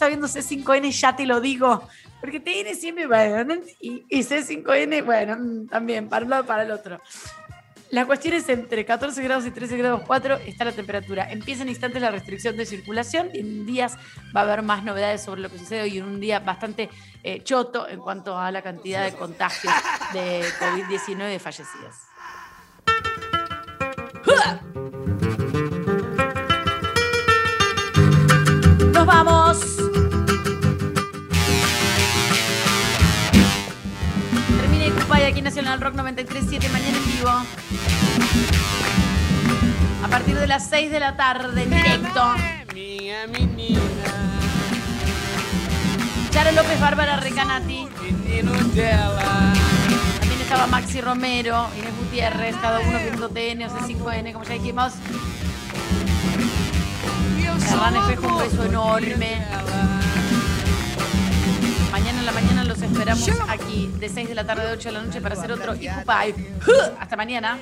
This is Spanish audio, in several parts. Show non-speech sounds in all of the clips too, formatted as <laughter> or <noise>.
está viendo C5N, ya te lo digo. Porque TN siempre, bueno, y, y C5N, bueno, mm, también, para un lado para el otro. La cuestión es entre 14 grados y 13 grados 4 está la temperatura. Empieza en instantes la restricción de circulación y en días va a haber más novedades sobre lo que sucede hoy en un día bastante eh, choto en cuanto a la cantidad de contagios de COVID-19 fallecidos. <laughs> vamos! Termina Icupay aquí en Nacional Rock 93.7 mañana en vivo. A partir de las 6 de la tarde en directo. Charo López, Bárbara Recanati. También estaba Maxi Romero, Inés Gutiérrez, cada uno viendo TN o C5N, como ya dijimos. Hernán Espejo, un beso enorme. Mañana en la mañana los esperamos aquí de 6 de la tarde a 8 de la noche para hacer otro Icupay. Hasta mañana.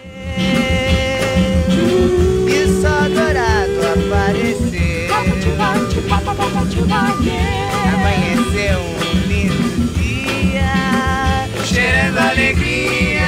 Um lindo cheirando alegria.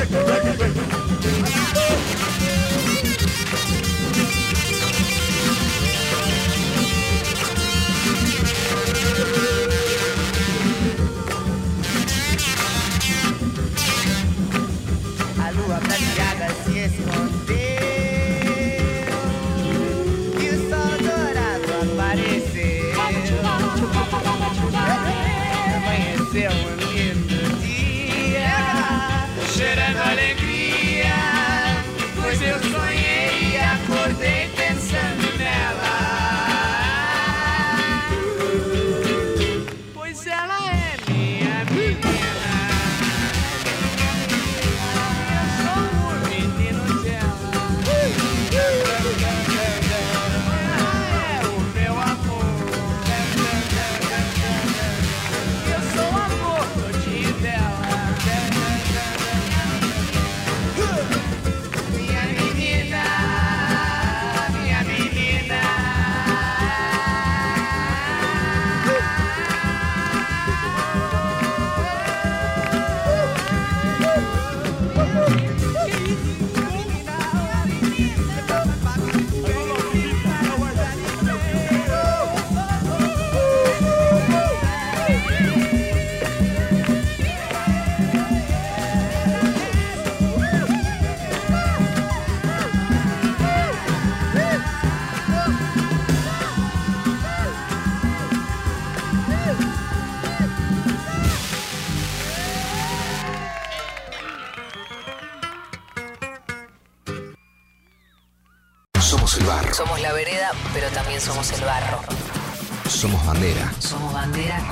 A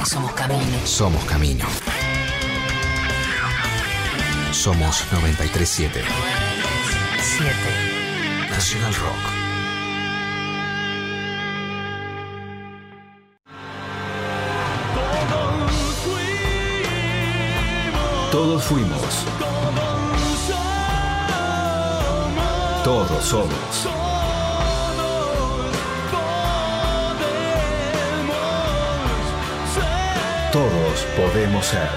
somos camino. Somos camino. Somos 937 7. Nacional Rock. Todos fuimos. Todos somos. Todos podemos ser.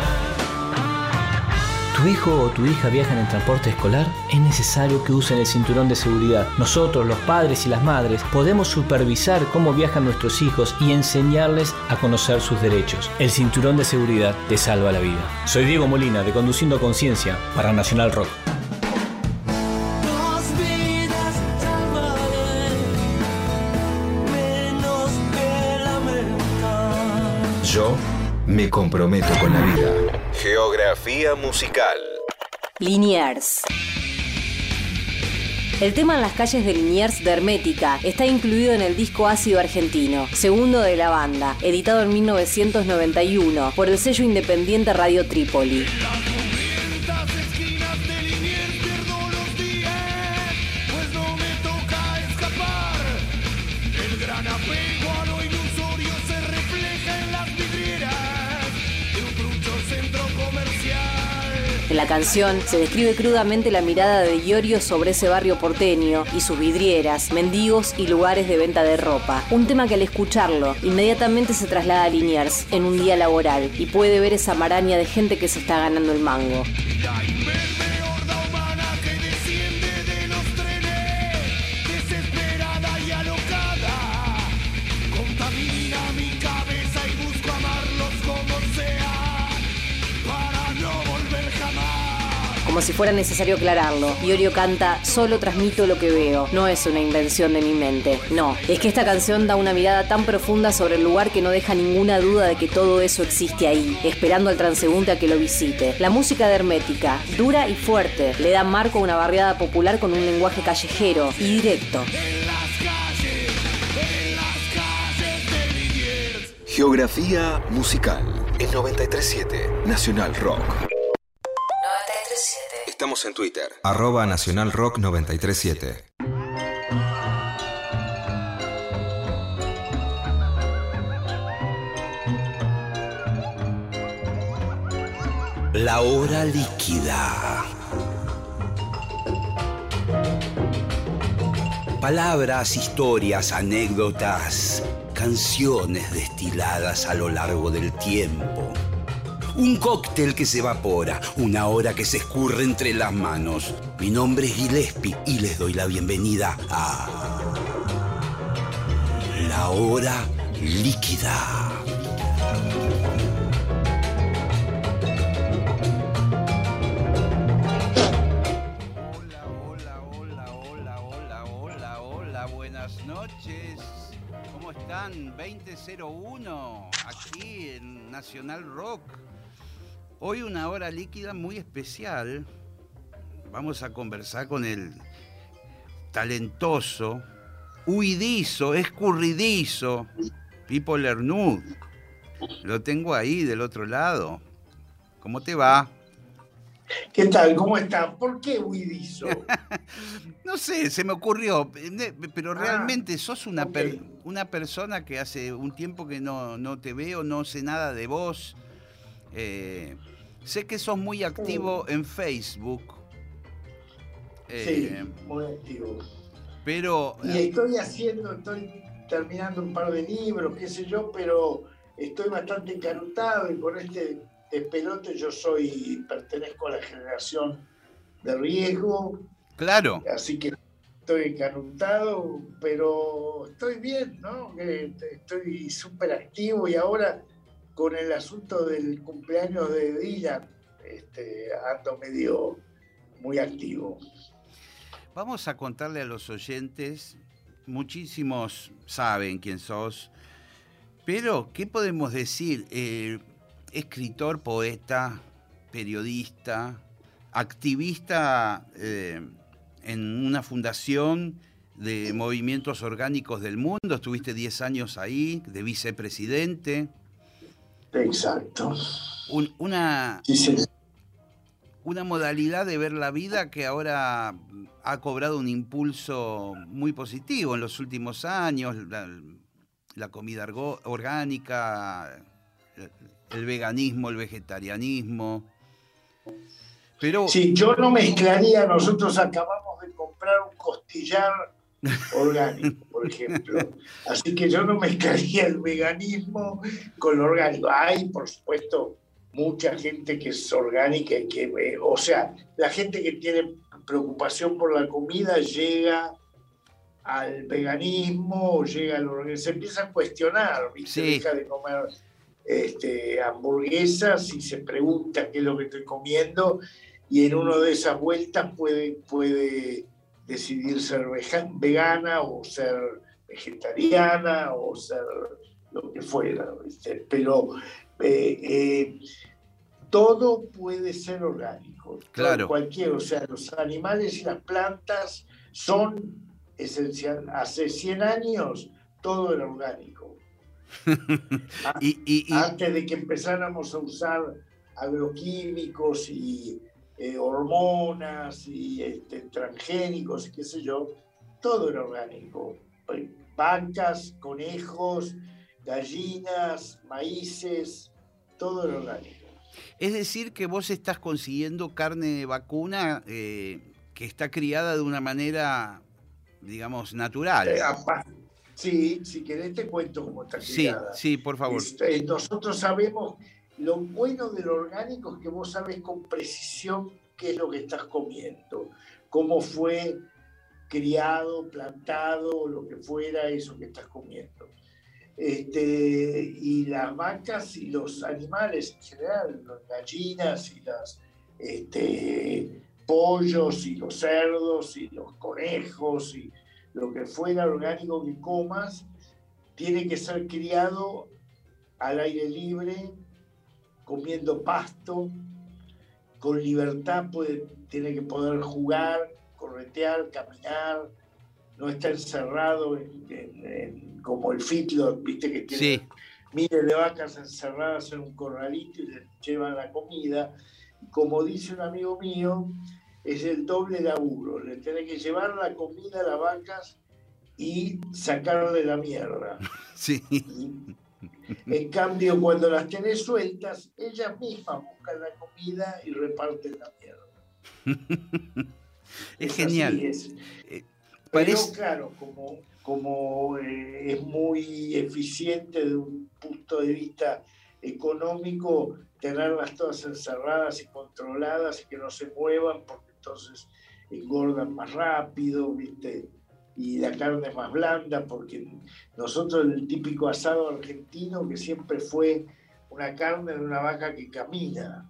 ¿Tu hijo o tu hija viajan en transporte escolar? Es necesario que usen el cinturón de seguridad. Nosotros, los padres y las madres, podemos supervisar cómo viajan nuestros hijos y enseñarles a conocer sus derechos. El cinturón de seguridad te salva la vida. Soy Diego Molina de Conduciendo Conciencia para Nacional Rock. Comprometo con la vida. Geografía musical. Liniers. El tema en las calles de Liniers de Hermética está incluido en el disco Ácido Argentino, segundo de la banda, editado en 1991 por el sello independiente Radio Trípoli. La canción se describe crudamente la mirada de Iorio sobre ese barrio porteño y sus vidrieras, mendigos y lugares de venta de ropa. Un tema que al escucharlo inmediatamente se traslada a Liniers en un día laboral y puede ver esa maraña de gente que se está ganando el mango. Como si fuera necesario aclararlo, Iorio canta Solo transmito lo que veo, no es una invención de mi mente. No, es que esta canción da una mirada tan profunda sobre el lugar que no deja ninguna duda de que todo eso existe ahí, esperando al transeúnte a que lo visite. La música de Hermética, dura y fuerte, le da marco a una barriada popular con un lenguaje callejero y directo. En en. Geografía musical. El 937 Nacional Rock. 937. Estamos en Twitter. Arroba Nacional Rock 937. La hora líquida. Palabras, historias, anécdotas, canciones destiladas a lo largo del tiempo. Un cóctel que se evapora, una hora que se escurre entre las manos. Mi nombre es Gillespie y les doy la bienvenida a La hora líquida. Hola, hola, hola, hola, hola, hola, buenas noches. ¿Cómo están? 2001, aquí en Nacional Rock. Hoy una hora líquida muy especial. Vamos a conversar con el talentoso, huidizo, escurridizo, Pipo Lernud. Lo tengo ahí del otro lado. ¿Cómo te va? ¿Qué tal? ¿Cómo están? ¿Por qué huidizo? <laughs> No sé, se me ocurrió, pero Ah, realmente sos una, per- ok. una persona que hace un tiempo que no, no te veo, no sé nada de vos. Eh, sé que sos muy activo en Facebook. Sí, eh, muy activo. pero Y estoy haciendo, estoy terminando un par de libros, qué sé yo, pero estoy bastante encarutado y con este despelote yo soy, pertenezco a la generación de riesgo, claro, así que estoy encarutado, pero estoy bien, ¿no? Eh, Estoy súper activo y ahora con el asunto del cumpleaños de Dylan, este, ando medio muy activo. vamos a contarle a los oyentes, muchísimos saben quién sos, pero ¿qué podemos decir? Eh, escritor, poeta, periodista, activista eh, en una fundación de movimientos orgánicos del mundo, estuviste 10 años ahí, de vicepresidente. Exacto. Un- una, Sí, sí. una modalidad de ver la vida que ahora ha cobrado un impulso muy positivo en los últimos años, la, la comida orgánica, el- el veganismo, el vegetarianismo. Pero Sí, yo no mezclaría, nosotros acabamos de comprar un costillar orgánico, por ejemplo. Así que yo no mezclaría el veganismo con lo orgánico. Hay, por supuesto, mucha gente que es orgánica y que, eh, o sea, la gente que tiene preocupación por la comida llega al veganismo o llega al organismo. Se empieza a cuestionar, ¿viste? Sí. Deja de comer este, hamburguesas y se pregunta qué es lo que estoy comiendo y en una de esas vueltas puede, puede decidir ser vegana o ser vegetariana o ser lo que fuera, ¿viste? pero eh, eh, todo puede ser orgánico. Claro. Cualquier, o sea, los animales y las plantas son esencial. Hace 100 años todo era orgánico. <laughs> y, y- y- Antes de que empezáramos a usar agroquímicos y eh, hormonas y este, transgénicos y qué sé yo, todo era orgánico. Eh, Vacas, conejos, gallinas, maíces, todo era orgánico. es decir, que vos estás consiguiendo carne de vacuna eh, que está criada de una manera, digamos, natural. Eh, Sí, si querés te cuento cómo está Sí, criada. sí, por favor. Este, nosotros sabemos, lo bueno del orgánico es que vos sabes con precisión qué es lo que estás comiendo, cómo fue criado, plantado, lo que fuera eso que estás comiendo. Este, y las vacas y los animales en general, las gallinas y las este, pollos y los cerdos y los conejos y lo que fuera orgánico que comas, tiene que ser criado al aire libre, comiendo pasto, con libertad, puede, tiene que poder jugar, corretear, caminar, no está encerrado en- en- en- como el feedlot, viste que tiene Sí, miles de vacas encerradas en un corralito y les llevan la comida. Como dice un amigo mío, es el doble laburo. Le tenés que llevar la comida a las vacas y sacarle la mierda. <laughs> sí. En cambio, cuando las tenés sueltas, ellas mismas buscan la comida y reparten la mierda. <laughs> Es genial. es. Eh, Pero claro, como, como eh, es muy eficiente de un punto de vista económico, tenerlas todas encerradas y controladas y que no se muevan, porque entonces engordan más rápido, ¿viste? Y la carne es más blanda, porque nosotros el típico asado argentino que siempre fue una carne de una vaca que camina,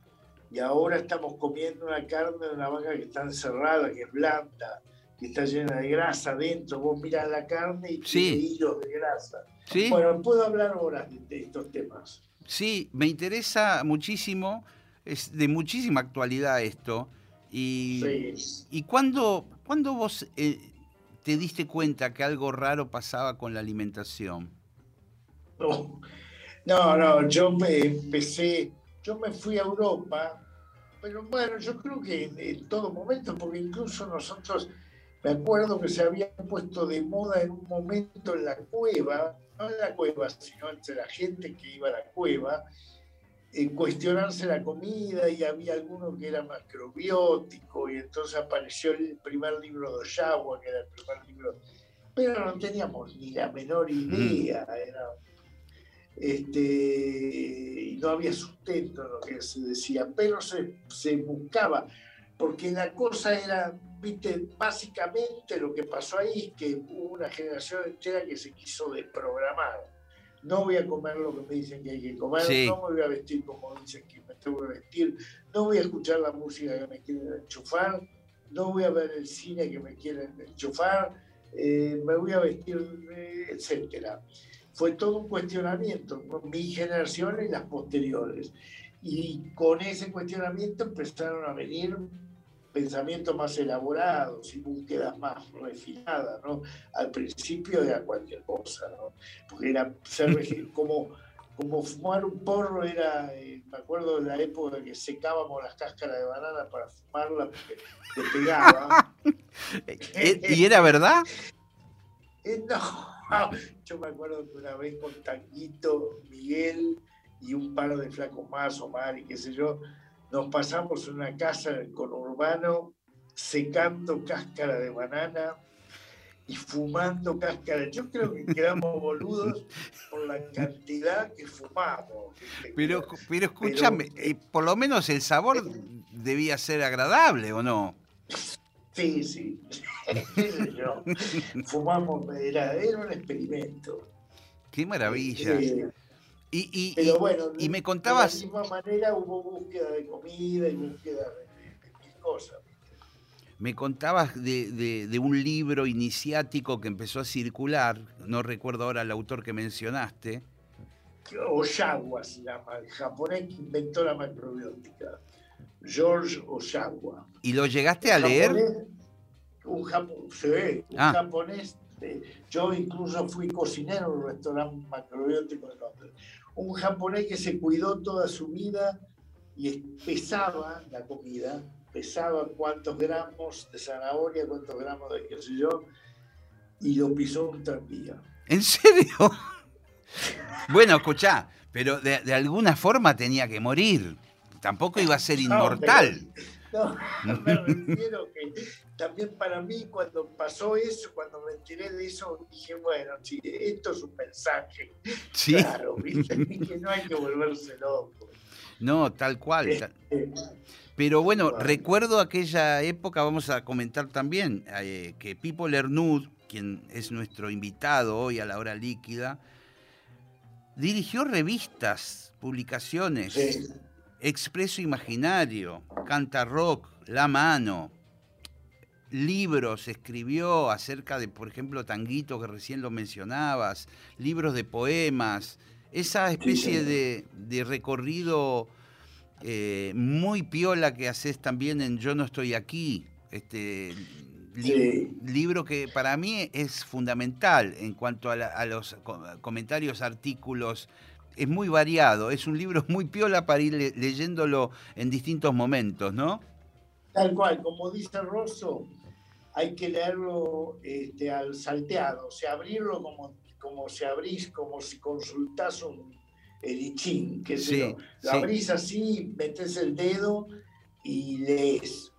y ahora estamos comiendo una carne de una vaca que está encerrada, que es blanda, que está llena de grasa adentro. Vos mirás la carne y Sí. tiene hilos de grasa. Sí. Bueno, puedo hablar horas de, de estos temas. Sí, me interesa muchísimo, es de muchísima actualidad esto. Y, Sí. ¿y cuándo, cuándo vos eh, te diste cuenta que algo raro pasaba con la alimentación? No, no, yo me empecé, yo me fui a Europa, pero bueno, yo creo que en, en todo momento, porque incluso nosotros, me acuerdo que se había puesto de moda en un momento en la cueva, no en la cueva, sino entre la gente que iba a la cueva, en cuestionarse la comida y había alguno que era macrobiótico y entonces apareció el primer libro de Oyawa, que era el primer libro, pero no teníamos ni la menor idea, era este, y no había sustento en lo que se decía, pero se, se buscaba, porque la cosa era, viste, básicamente lo que pasó ahí es que hubo una generación entera que se quiso desprogramar. No voy a comer lo que me dicen que hay que comer, Sí. no me voy a vestir como dicen que me tengo que vestir, no voy a escuchar la música que me quieren enchufar, no voy a ver el cine que me quieren enchufar, eh, me voy a vestir, eh, etcétera fue todo un cuestionamiento, ¿no? mi generación y las posteriores. Y con ese cuestionamiento empezaron a venir pensamientos más elaborados y búsquedas más refinadas, ¿no? Al principio era cualquier cosa, ¿no? Porque era ser <laughs> como, como fumar un porro era, eh, me acuerdo de la época que secábamos las cáscaras de banana para fumarla porque te pegaba. <laughs> Eh, ¿Y era verdad? <laughs> Eh, no, yo me acuerdo que una vez con Tanguito, Miguel y un par de flacos más, Omar y qué sé yo, nos pasamos una casa en el conurbano secando cáscara de banana y fumando cáscara. Yo creo que quedamos <laughs> boludos por la cantidad que fumamos. Pero, pero escúchame, eh, por lo menos el sabor debía ser agradable, ¿o no? Sí, sí. <laughs> Yo. Fumamos, era, era un experimento. Qué maravilla. Eh, Y, y- Pero y- bueno, y me de contabas, la misma manera hubo búsqueda de comida y búsqueda de, de- de mil cosas. me contabas de, de- de un libro iniciático que empezó a circular, no recuerdo ahora el autor que mencionaste, Oshawa se llama, el japonés que inventó la macrobiótica. George Oshawa. y lo llegaste a leer. Japonés- un sí, un Ah. japonés. eh, yo incluso fui cocinero en un restaurante macrobiótico de Londres. Un japonés que se cuidó toda su vida y es- pesaba la comida, pesaba cuántos gramos de zanahoria, cuántos gramos de qué sé yo, y lo pisó un tranvía. ¿En serio? <laughs> bueno, escuchá, pero de, de alguna forma tenía que morir. Tampoco iba a ser No, inmortal. No, <laughs> me refiero que también para mí cuando pasó eso, cuando me enteré de eso, dije, bueno, sí, esto es un mensaje. Sí. Claro, ¿viste? <laughs> que no hay que volverse loco. No, tal cual. Eh, Pero bueno, Bueno. recuerdo aquella época, vamos a comentar también, eh, que Pipo Lernud, quien es nuestro invitado hoy a la hora líquida, dirigió revistas, publicaciones, Sí. Expreso Imaginario, Canta Rock, La Mano, libros, escribió acerca de, por ejemplo, Tanguito, que recién lo mencionabas, libros de poemas, esa especie de, de recorrido eh, muy piola que haces también en Yo no estoy aquí, este li- Sí. libro que para mí es fundamental en cuanto a, la- a los co- comentarios, artículos, es muy variado, es un libro muy piola para ir le- leyéndolo en distintos momentos, ¿no? Tal cual, como dice Rosso, hay que leerlo este, al salteado, o sea, abrirlo como, como si abrís, como si consultás un el I Ching, que Sí, Lo sí. abrís así, metes el dedo y lees.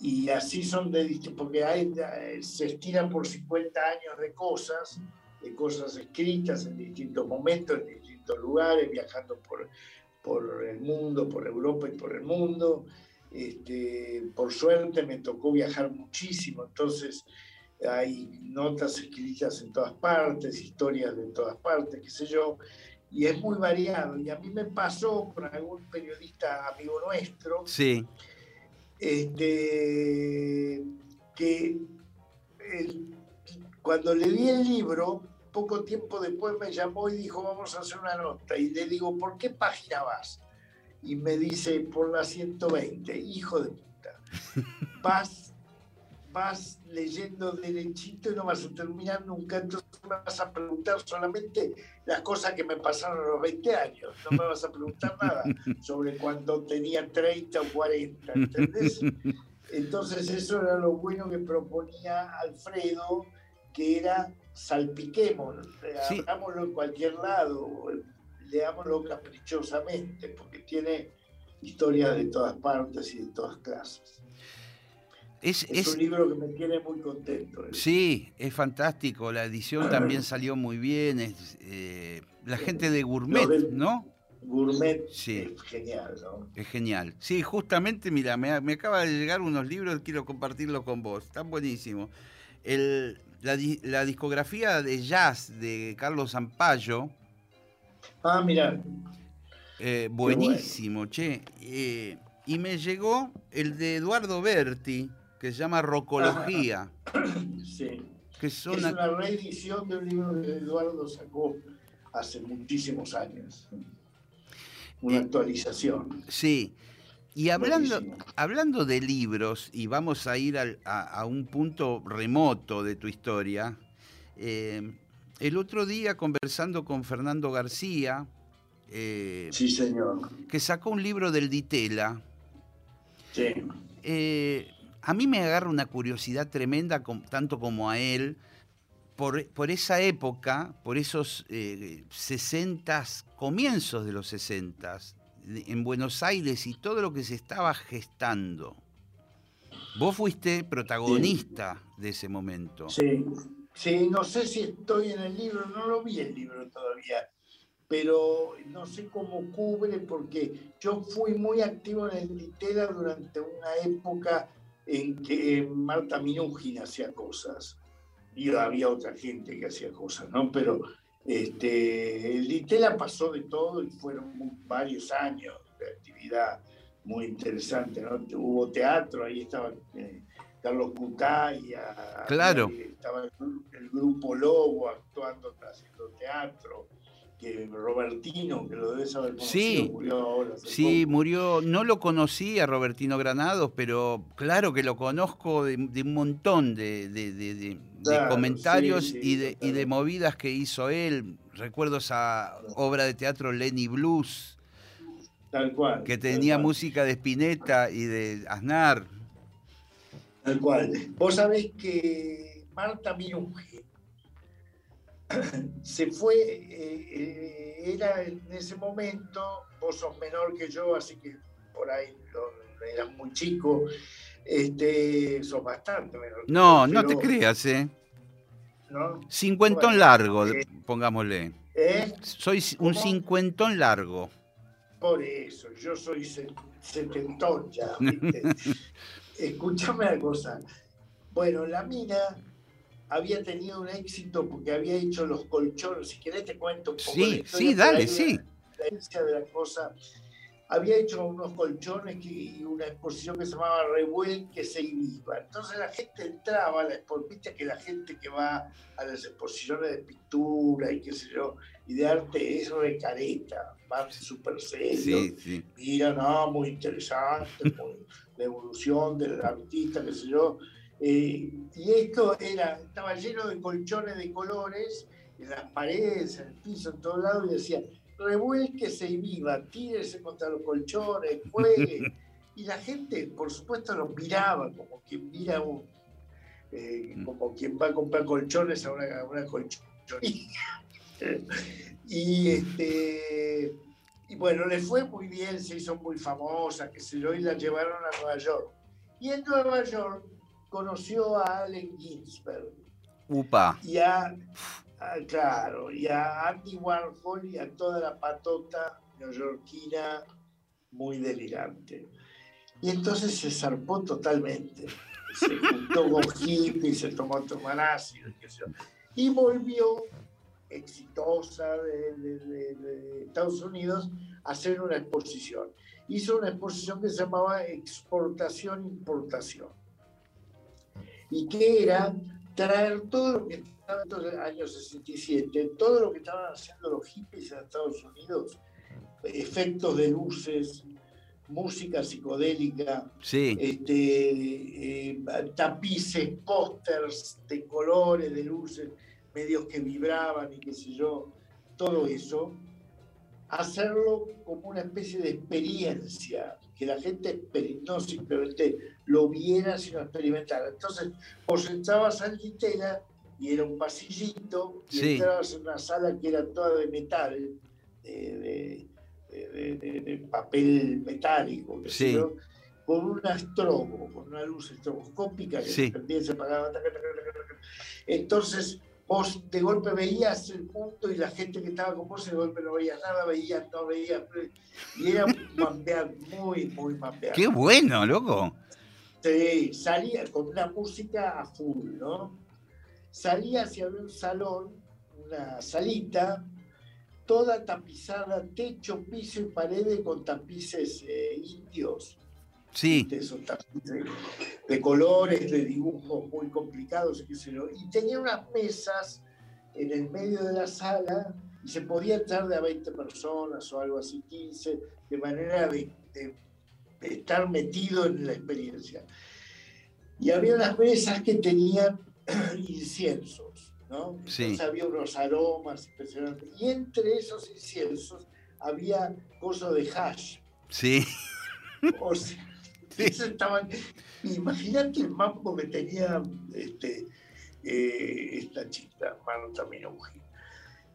Y así son de porque hay, eh, se estiran por 50 años de cosas, de cosas escritas en distintos momentos, en distintos lugares, viajando por, por el mundo, por Europa y por el mundo. Este, por suerte me tocó viajar muchísimo, entonces hay notas escritas en todas partes, historias de todas partes, qué sé yo, y es muy variado. Y a mí me pasó con algún periodista amigo nuestro, Sí, este, que el- cuando le di el libro, poco tiempo después me llamó y dijo, vamos a hacer una nota. Y le digo, ¿por qué página vas? Y me dice, por la 120, hijo de puta. <laughs> Vas, vas leyendo derechito y no vas a terminar nunca, entonces me vas a preguntar solamente las cosas que me pasaron a los 20 años. No me vas a preguntar <laughs> nada sobre cuando tenía 30 o 40, ¿entendés? Entonces eso era lo bueno que proponía Alfredo, que era salpiquémoslo, Sí. hagámoslo en cualquier lado, leámoslo caprichosamente, porque tiene historias de todas partes y de todas clases. es, Es, es- un libro que me tiene muy contento. sí, es fantástico, la edición <clears throat> también salió muy bien, es, eh, la gente de Gourmet, del- ¿no? Gourmet Sí. es genial, ¿no? Es genial. Sí, justamente, mira, me, me acaba de llegar unos libros, quiero compartirlos con vos. Están buenísimos. La, la discografía de jazz de Carlos Zampayo, Ah, mira, eh, buenísimo, che. Eh, y me llegó el de Eduardo Berti, que se llama Rocología, <coughs> sí. que Es una reedición de un libro que Eduardo sacó hace muchísimos años. Una Eh, actualización. Sí. Y hablando, Buenísimo. hablando de libros, y vamos a ir al- a, a un punto remoto de tu historia, eh, el otro día conversando con Fernando García, eh, Sí, señor. que sacó un libro del Ditela, Sí. eh, a mí me agarra una curiosidad tremenda, tanto como a él, por, por esa época, por esos eh, 60, comienzos de los 60, en Buenos Aires y todo lo que se estaba gestando. Vos fuiste protagonista de ese momento. Sí, sí, no sé si estoy en el libro, no lo vi el libro todavía, pero no sé cómo cubre porque yo fui muy activo en el Ditela durante una época en que Marta Minujin hacía cosas y había otra gente que hacía cosas, ¿no? Pero este, el Ditela pasó de todo y fueron varios años de actividad muy interesante, ¿no? Hubo teatro, ahí estaba eh, Carlos Cutaya, Claro. eh, estaba el, gru- el grupo Lobo actuando, haciendo teatro, que Robertino, que lo debes haber conocido, Sí. murió ahora. Sí, poco. murió, no lo conocí a Robertino Granados, pero claro que lo conozco de, de un montón de, de- Claro, comentarios sí, y, de, y de movidas que hizo él. Recuerdo esa obra de teatro Lenny Blues, Tal cual. que tenía cual. música de Spinetta y de Aznar. Tal cual. Vos sabés que Marta Minuje <coughs> se fue, eh, eh, era en ese momento, vos sos menor que yo, así que por ahí lo- eras muy chico, este, sos bastante menor. que No, yo, no te creas, ¿eh? ¿no? Cincuentón Bueno, largo, eh, pongámosle. ¿eh? Soy un ¿Cómo? cincuentón largo. Por eso, yo soy se- setentón ya, <laughs> ¿viste? Escúchame una cosa. Bueno, la mina había tenido un éxito porque había hecho los colchones. Si querés te cuento un poco. Sí, la historia, sí, dale, sí. La, de la cosa. Había hecho unos colchones que- y una exposición que se llamaba Revuelque se viva. Entonces la gente entraba, la expo- viste que la gente que va a las exposiciones de pintura y qué sé yo, y de arte es recareta, van súper serios Sí, sí. mira, no, muy interesante, <laughs> muy- la evolución del artista, qué sé yo. Eh, y esto era, estaba lleno de colchones de colores en las paredes, en el piso, en todos lados, y decía, revuélquese y viva, tírese contra los colchones, juegue. <laughs> y la gente, por supuesto, los miraba como quien mira un, eh, como quien va a comprar colchones a una, a una colchonería. <laughs> y este y bueno, le fue muy bien, se hizo muy famosa, que se yo, y la llevaron a Nueva York. Y en Nueva York conoció a Allen Ginsberg Upa. y a, a- claro, y a Andy Warhol y a toda la patota neoyorquina muy delirante. Y entonces se zarpó totalmente. Se juntó con hippies, se tomó tomar ácido, y volvió exitosa de- de Estados Unidos a hacer una exposición. Hizo una exposición que se llamaba Exportación-Importación y que era traer todo lo que los años 67, todo lo que estaban haciendo los hippies en Estados Unidos, efectos de luces, música psicodélica, Sí. este, eh, tapices, pósters de colores, de luces, medios que vibraban y qué sé yo, todo eso, hacerlo como una especie de experiencia, que la gente no simplemente lo viera, sino experimentara. Entonces, vos entrabas Ditela y era un pasillito, y Sí. entrabas en una sala que era toda de metal, de, de- de- de- de papel metálico, Sí. yo, con un astrobo, con una luz estroboscópica que Sí. y se apagaba. Entonces, vos de golpe veías el punto y la gente que estaba con vos de golpe no veía nada, veía, no veía. Y era un mambear muy, muy mambear. Qué bueno, loco. Sí, salía con una música a full, ¿no? Salía hacia un salón, una salita, toda tapizada, techo, piso y paredes con tapices eh, indios. Sí. Esos tapices de colores, de dibujos muy complicados, qué sé yo. Y tenía unas mesas en el medio de la sala y se podía entrar de a 20 personas o algo así, 15, de manera de, de estar metido en la experiencia. Y había unas mesas que tenían <clears throat> inciensos, ¿no? Sí. Entonces había unos aromas impresionantes. Y entre esos inciensos había cosas de hash. Sí. O sea, <laughs> eso estaban. Imagínate el mambo que tenía este, eh, esta chica, Marta Minuji.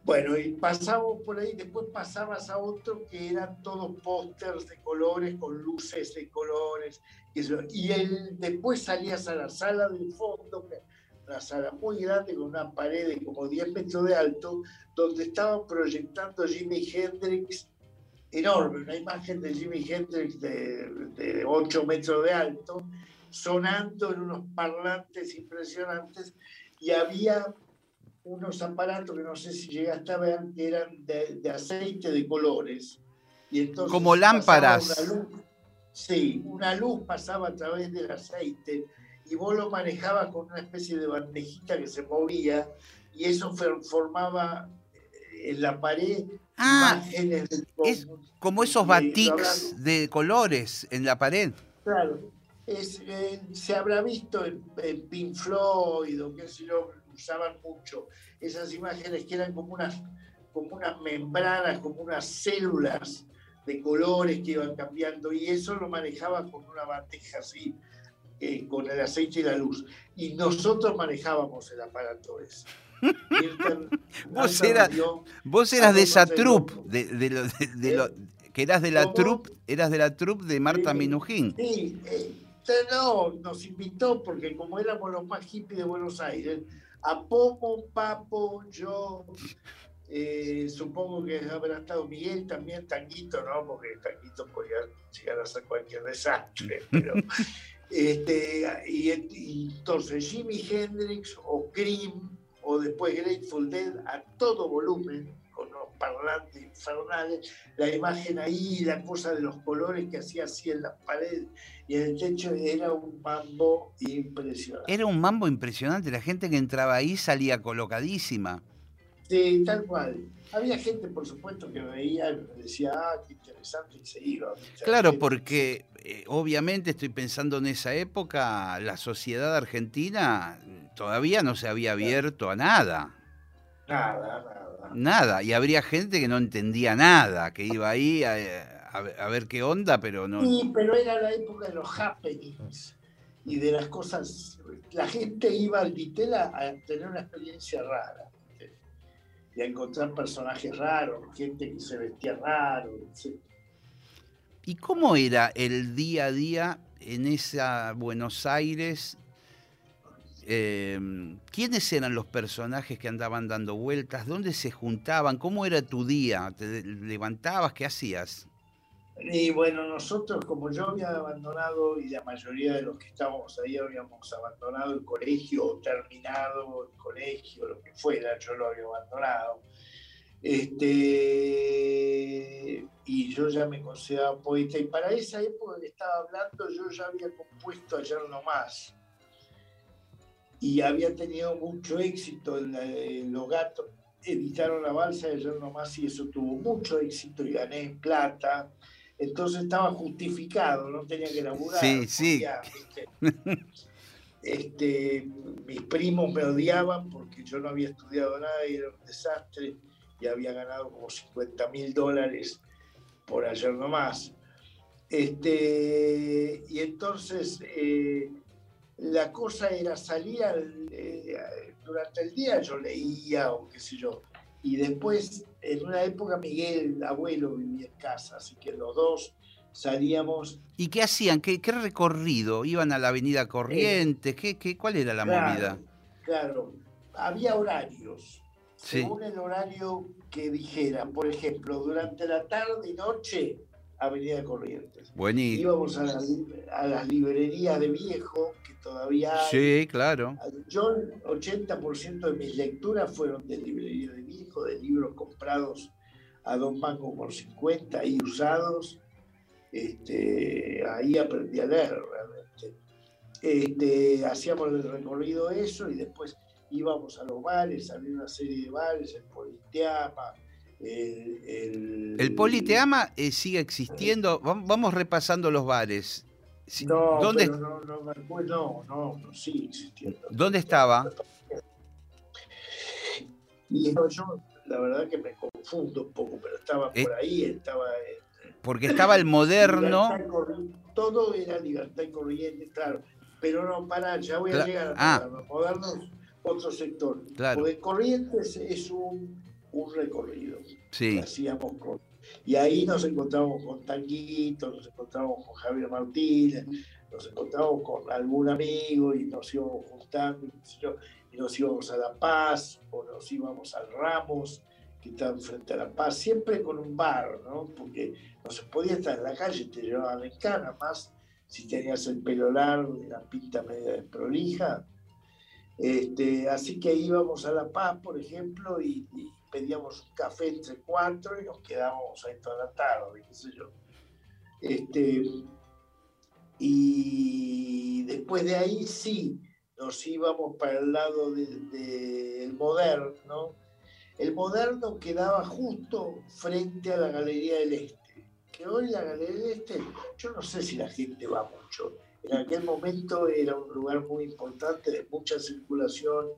Bueno, y pasamos por ahí, después pasabas a otro que eran todos pósters de colores, con luces de colores. Y, eso. y el, después salías a la sala del fondo, que- una sala muy grande con una pared de como 10 metros de alto, donde estaban proyectando Jimi Hendrix enorme, una imagen de Jimi Hendrix de, de 8 metros de alto, sonando en unos parlantes impresionantes, y había unos aparatos que no sé si llegaste a ver, que eran de, de aceite de colores. Y entonces Como lámparas. una luz- sí, una luz pasaba a través del aceite y vos lo manejabas con una especie de bandejita que se movía y eso formaba eh, en la pared Ah, imágenes de es como esos batiks de colores en la pared. Claro, es, eh, se habrá visto en, en Pink Floyd o qué sé yo, usaban mucho esas imágenes que eran como unas, como unas membranas, como unas células de colores que iban cambiando y eso lo manejaba con una bandeja así, eh, con el aceite y la luz. Y nosotros manejábamos el aparato ese. <laughs> Vos eras- dio Vos eras de esa más de de, de lo- de- de lo- que eras de la ¿Cómo? troupe, eras de la troupe de Marta. Minujín. Sí, eh, no, nos invitó porque como éramos los más hippies de Buenos Aires, a Pomo, Papo, yo, eh, supongo que habrá estado Miguel también, Tanguito, ¿no? Porque Tanguito podía llegar a ser cualquier desastre, <laughs> pero... Este, y, y entonces Jimi Hendrix o Cream o después Grateful Dead a todo volumen con los parlantes infernales, la imagen ahí, la cosa de los colores que hacía así en las paredes y en el techo era un mambo impresionante. Era un mambo impresionante, la gente que entraba ahí salía colocadísima. Sí, tal cual. Había gente, por supuesto, que veía y decía, ah, qué interesante, y se iba. Claro, porque eh, obviamente estoy pensando en esa época, la sociedad argentina todavía no se había abierto a nada, Nada, nada. nada, y habría gente que no entendía nada, que iba ahí a, a ver- a ver qué onda, pero no... Sí, pero era la época de los happenings y de las cosas. La gente iba al Vitela a tener una experiencia rara. Y a encontrar personajes raros, gente que se vestía raro, etc. ¿Y cómo era el día a día en esa Buenos Aires? Eh, ¿Quiénes eran los personajes que andaban dando vueltas? ¿Dónde se juntaban? ¿Cómo era tu día? ¿Te levantabas? ¿Qué hacías? Y bueno, nosotros, como yo había abandonado, y la mayoría de los que estábamos ahí habíamos abandonado el colegio o terminado el colegio, lo que fuera, yo lo había abandonado. Este, y yo ya me consideraba poeta, y para esa época que estaba hablando, yo ya había compuesto Ayer No Más. Y había tenido mucho éxito en, en Los Gatos. Editaron la balsa de Ayer No Más y eso tuvo mucho éxito y gané plata. Entonces estaba justificado, no tenía que laburar. Sí, sí. Este, mis primos me odiaban porque yo no había estudiado nada y era un desastre y había ganado como 50 mil dólares por ayer nomás. Este, y entonces eh, la cosa era salir al- eh, durante el día, yo leía o qué sé yo, y después en una época Miguel, el abuelo, vivía en casa, así que los dos salíamos ¿Y qué hacían? ¿Qué, qué recorrido? ¿Iban a la avenida Corrientes? ¿Qué, qué, ¿Cuál era la Claro, movida? Claro, había horarios. Sí. Según el horario que dijera, por ejemplo, durante la tarde y noche, Avenida Corrientes. Buenísimo. Íbamos a, la a las librerías de viejo, todavía hay. Sí, claro. Yo, el 80% de mis lecturas fueron de librería de viejo, de libros comprados a dos mangos por 50 y usados. Este, ahí aprendí a leer realmente. Este, hacíamos el recorrido eso y después íbamos a los bares, había una serie de bares, el Politeama, el, el- ¿El Politeama eh, sigue existiendo? Vam- Vamos repasando los bares. Sí, No, ¿Dónde, no, no, acuerdo, no, no, no sigue existiendo. ¿Dónde estaba? Y yo, la verdad que me confundo un poco, pero estaba Eh. por ahí, estaba en Porque estaba el moderno. Todo era libertad y corriente, claro. Pero no, para, ya voy a Cla- llegar a ah. Modernos, otro sector. Claro. Porque Corrientes es un, un recorrido. Sí. que hacíamos con- y ahí nos encontramos con Tanguito, nos encontramos con Javier Martínez, nos encontramos con algún amigo y nos íbamos juntando, y nos íbamos a La Paz o nos íbamos al Ramos, que está enfrente a La Paz, siempre con un bar, ¿no? Porque no se podía estar en la calle, te llevaban en cana, más si tenías el pelo largo y la pinta media desprolija. Este, así que íbamos a La Paz, por ejemplo, y pedíamos un café entre cuatro y nos quedábamos ahí toda la tarde, qué sé yo. Este, y después de ahí sí, nos íbamos para el lado del del moderno. El moderno quedaba justo frente a la Galería del Este, que hoy la Galería del Este, yo no sé si la gente va mucho. En aquel momento era un lugar muy importante, de mucha circulación,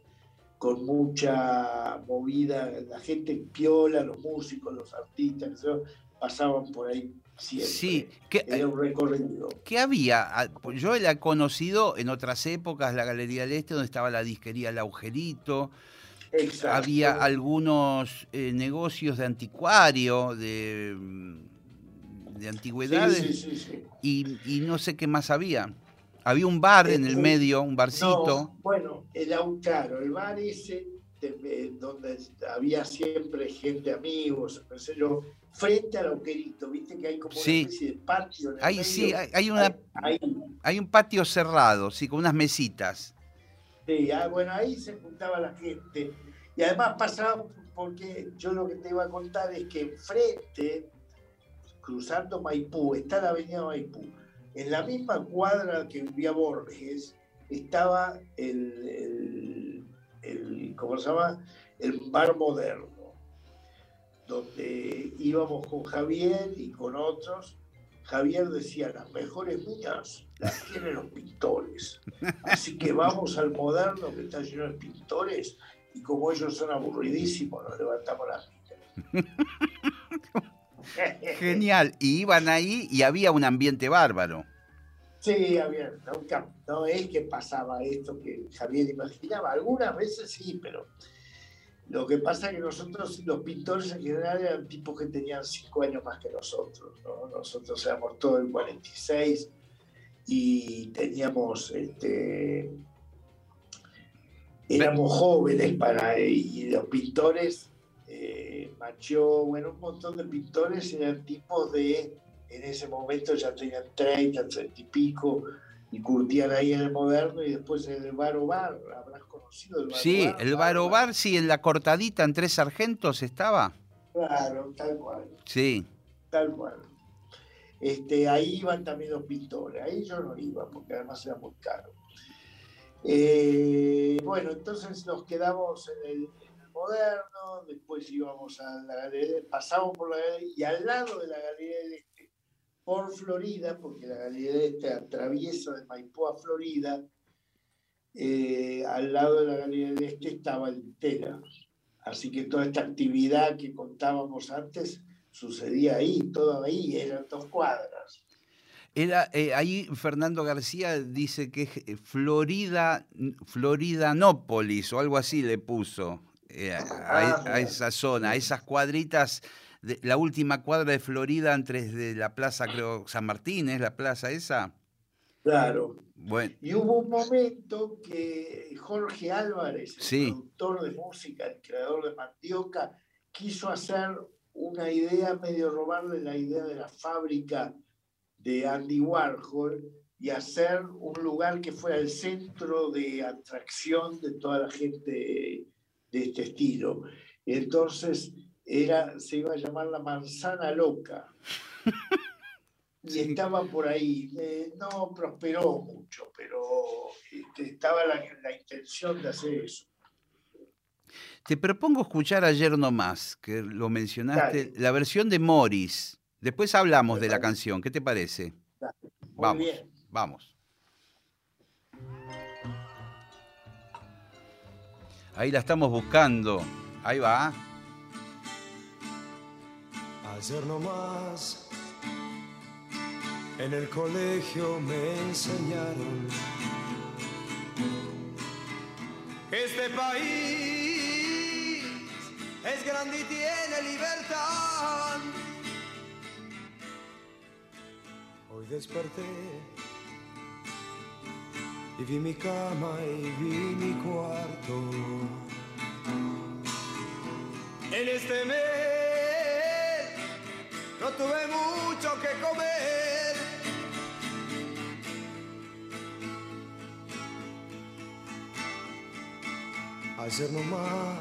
con mucha movida, la gente piola, los músicos, los artistas, pasaban por ahí siempre. Sí. ¿Qué, Era un recorrido. qué había? Ah, pues Yo la he conocido en otras épocas, la Galería del Este, donde estaba la disquería El Agujerito. Exacto. Había algunos eh, negocios de anticuario, de, mm, de antigüedades. Sí, sí, sí, sí. Y, y no sé qué más había. Había un bar en el Eh, medio, un barcito. No, bueno, era un el bar ese, de- eh, donde había siempre gente, amigos, qué sé yo, frente al auquerito, viste que hay como Sí. una especie de patio en el Ahí medio. sí, hay, hay una, Ahí, hay un patio cerrado, sí, con unas mesitas. sí, ah, bueno, ahí se juntaba la gente. Y además pasaba, porque yo lo que te iba a contar es que enfrente, cruzando Maipú, está la avenida Maipú. En la misma cuadra que vivía Borges, estaba el, el, el- ¿cómo se llama? El bar moderno, donde íbamos con Javier y con otros. Javier decía, las mejores minas las tienen los pintores. Así que vamos al moderno que está lleno de pintores y como ellos son aburridísimos, nos levantamos las minas. <laughs> Genial. Y iban ahí y había un ambiente bárbaro. Sí, había, no es que pasaba esto que Javier imaginaba, algunas veces sí, pero lo que pasa es que nosotros, los pintores en general, eran tipos que tenían cinco años más que nosotros, ¿no? Nosotros éramos todo el 46 y teníamos, este, éramos jóvenes para, y los pintores, Macho, bueno, un montón de pintores eran tipos de en ese momento ya tenían 30, 30 y pico, y curtían ahí en el moderno y después en el bar o bar, habrás conocido el bar Sí, Bar, el bar o bar, sí, en la cortadita en Tres Sargentos estaba. Claro, tal cual, Sí. tal cual. Este, ahí iban también los pintores, ahí yo no iba porque además era muy caro. Eh, bueno, entonces nos quedamos en el, en el moderno, después íbamos a la galería, pasamos por la galería y al lado de la galería del Este, por Florida, porque la galería del Este atraviesa de Maipú a Florida, eh, al lado de la galería del Este estaba el Tela. Así que toda esta actividad que contábamos antes sucedía ahí, todo ahí, eran dos cuadras. Era, eh, ahí Fernando García dice que es eh, Florida, Floridanópolis o algo así le puso eh, a, Ah, a esa zona, a esas cuadritas, de, la última cuadra de Florida antes de la plaza, creo, San Martín, ¿es la plaza esa? Claro. Bueno, Y hubo un momento que Jorge Álvarez, el Sí. productor de música, el creador de Mandioca, quiso hacer una idea, medio robarle la idea de la fábrica de Andy Warhol y hacer un lugar que fuera el centro de atracción de toda la gente de este estilo. Entonces era, se iba a llamar la manzana loca. <laughs> Y estaba por ahí. Eh, no prosperó mucho, pero este, estaba la, la intención de hacer eso. Te propongo escuchar ayer nomás, que lo mencionaste, la versión de Morris. Después hablamos de la canción. ¿Qué te parece? Vamos, bien. vamos. Ahí la estamos buscando. Ahí va. Ayer nomás en el colegio me enseñaron que este país es grande y tiene libertad. Hoy desperté y vi mi cama y vi mi cuarto. En este mes no tuve mucho que comer. Ayer nomás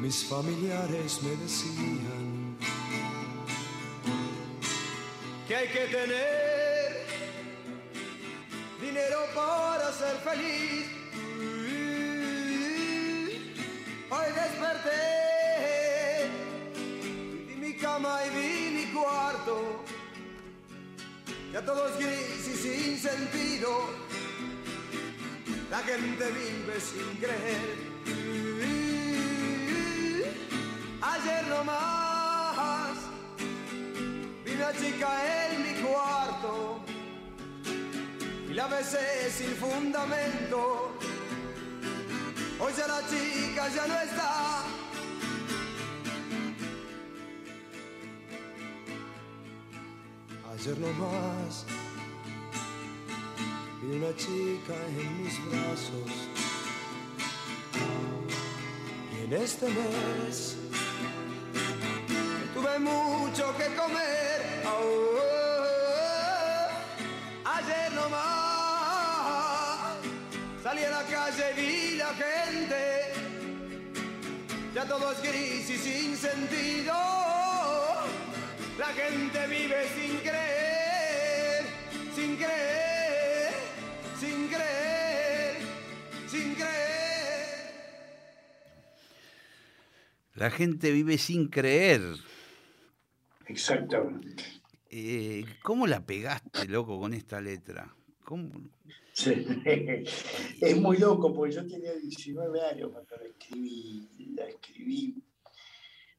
mis familiares me decían que hay que tener feliz. Hoy desperté vi mi cama y vi mi cuarto. Ya todo es gris y sin sentido. La gente vive sin creer. Ayer nomás vi una chica la besé sin fundamento. Hoy ya la chica ya no está. Ayer nomás vi una chica en mis brazos. Y en este mes tuve mucho que comer. Oh, ayer nomás salí a la calle y vi la gente. Ya todo es gris y sin sentido. La gente vive sin creer, sin creer, sin creer, sin creer. La gente vive sin creer. Exactamente. Eh, ¿Cómo la pegaste, loco, con esta letra? ¿Cómo? Sí. Es muy loco, porque yo tenía 19 años cuando la escribí, la escribí,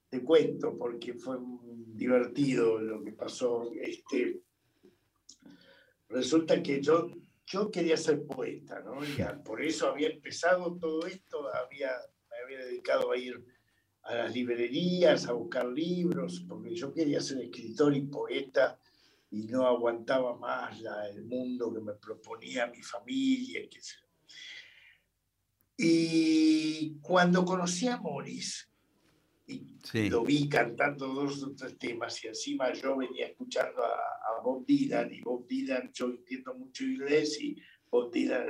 te cuento, porque fue divertido lo que pasó. Este, resulta que yo, yo quería ser poeta, ¿no? Y por eso había empezado todo esto, había, me había dedicado a ir a las librerías, a buscar libros, porque yo quería ser escritor y poeta y no aguantaba más la- el mundo que me proponía mi familia. y cuando conocí a Morris, y Sí. lo vi cantando dos o tres temas, y encima yo venía escuchando a, a Bob Dylan, y Bob Dylan, yo entiendo mucho inglés, y Bob Dylan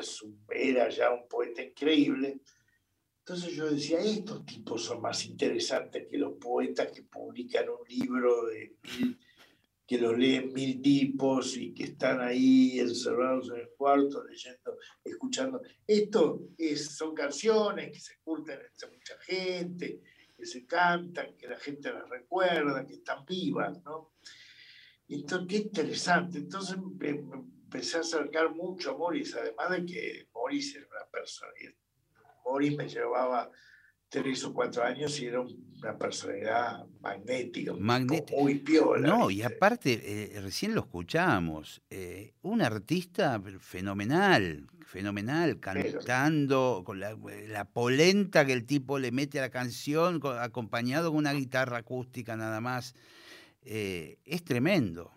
era ya un poeta increíble. Entonces yo decía, estos tipos son más interesantes que los poetas que publican un libro de mil que lo leen mil tipos y que están ahí encerrados en el cuarto leyendo, escuchando. Esto es, son canciones que se curten entre mucha gente, que se cantan, que la gente las recuerda, que están vivas, ¿no? Y Entonces, qué interesante. Entonces me, empecé a acercar mucho a Morris, además de que Morris era una persona. Morris me llevaba tres o cuatro años y era una personalidad magnética, Magnética. muy piola. No, y aparte, eh, recién lo escuchamos, eh, un artista fenomenal, fenomenal, cantando, con la, la polenta que el tipo le mete a la canción, co- acompañado con una guitarra acústica nada más. Eh, es tremendo.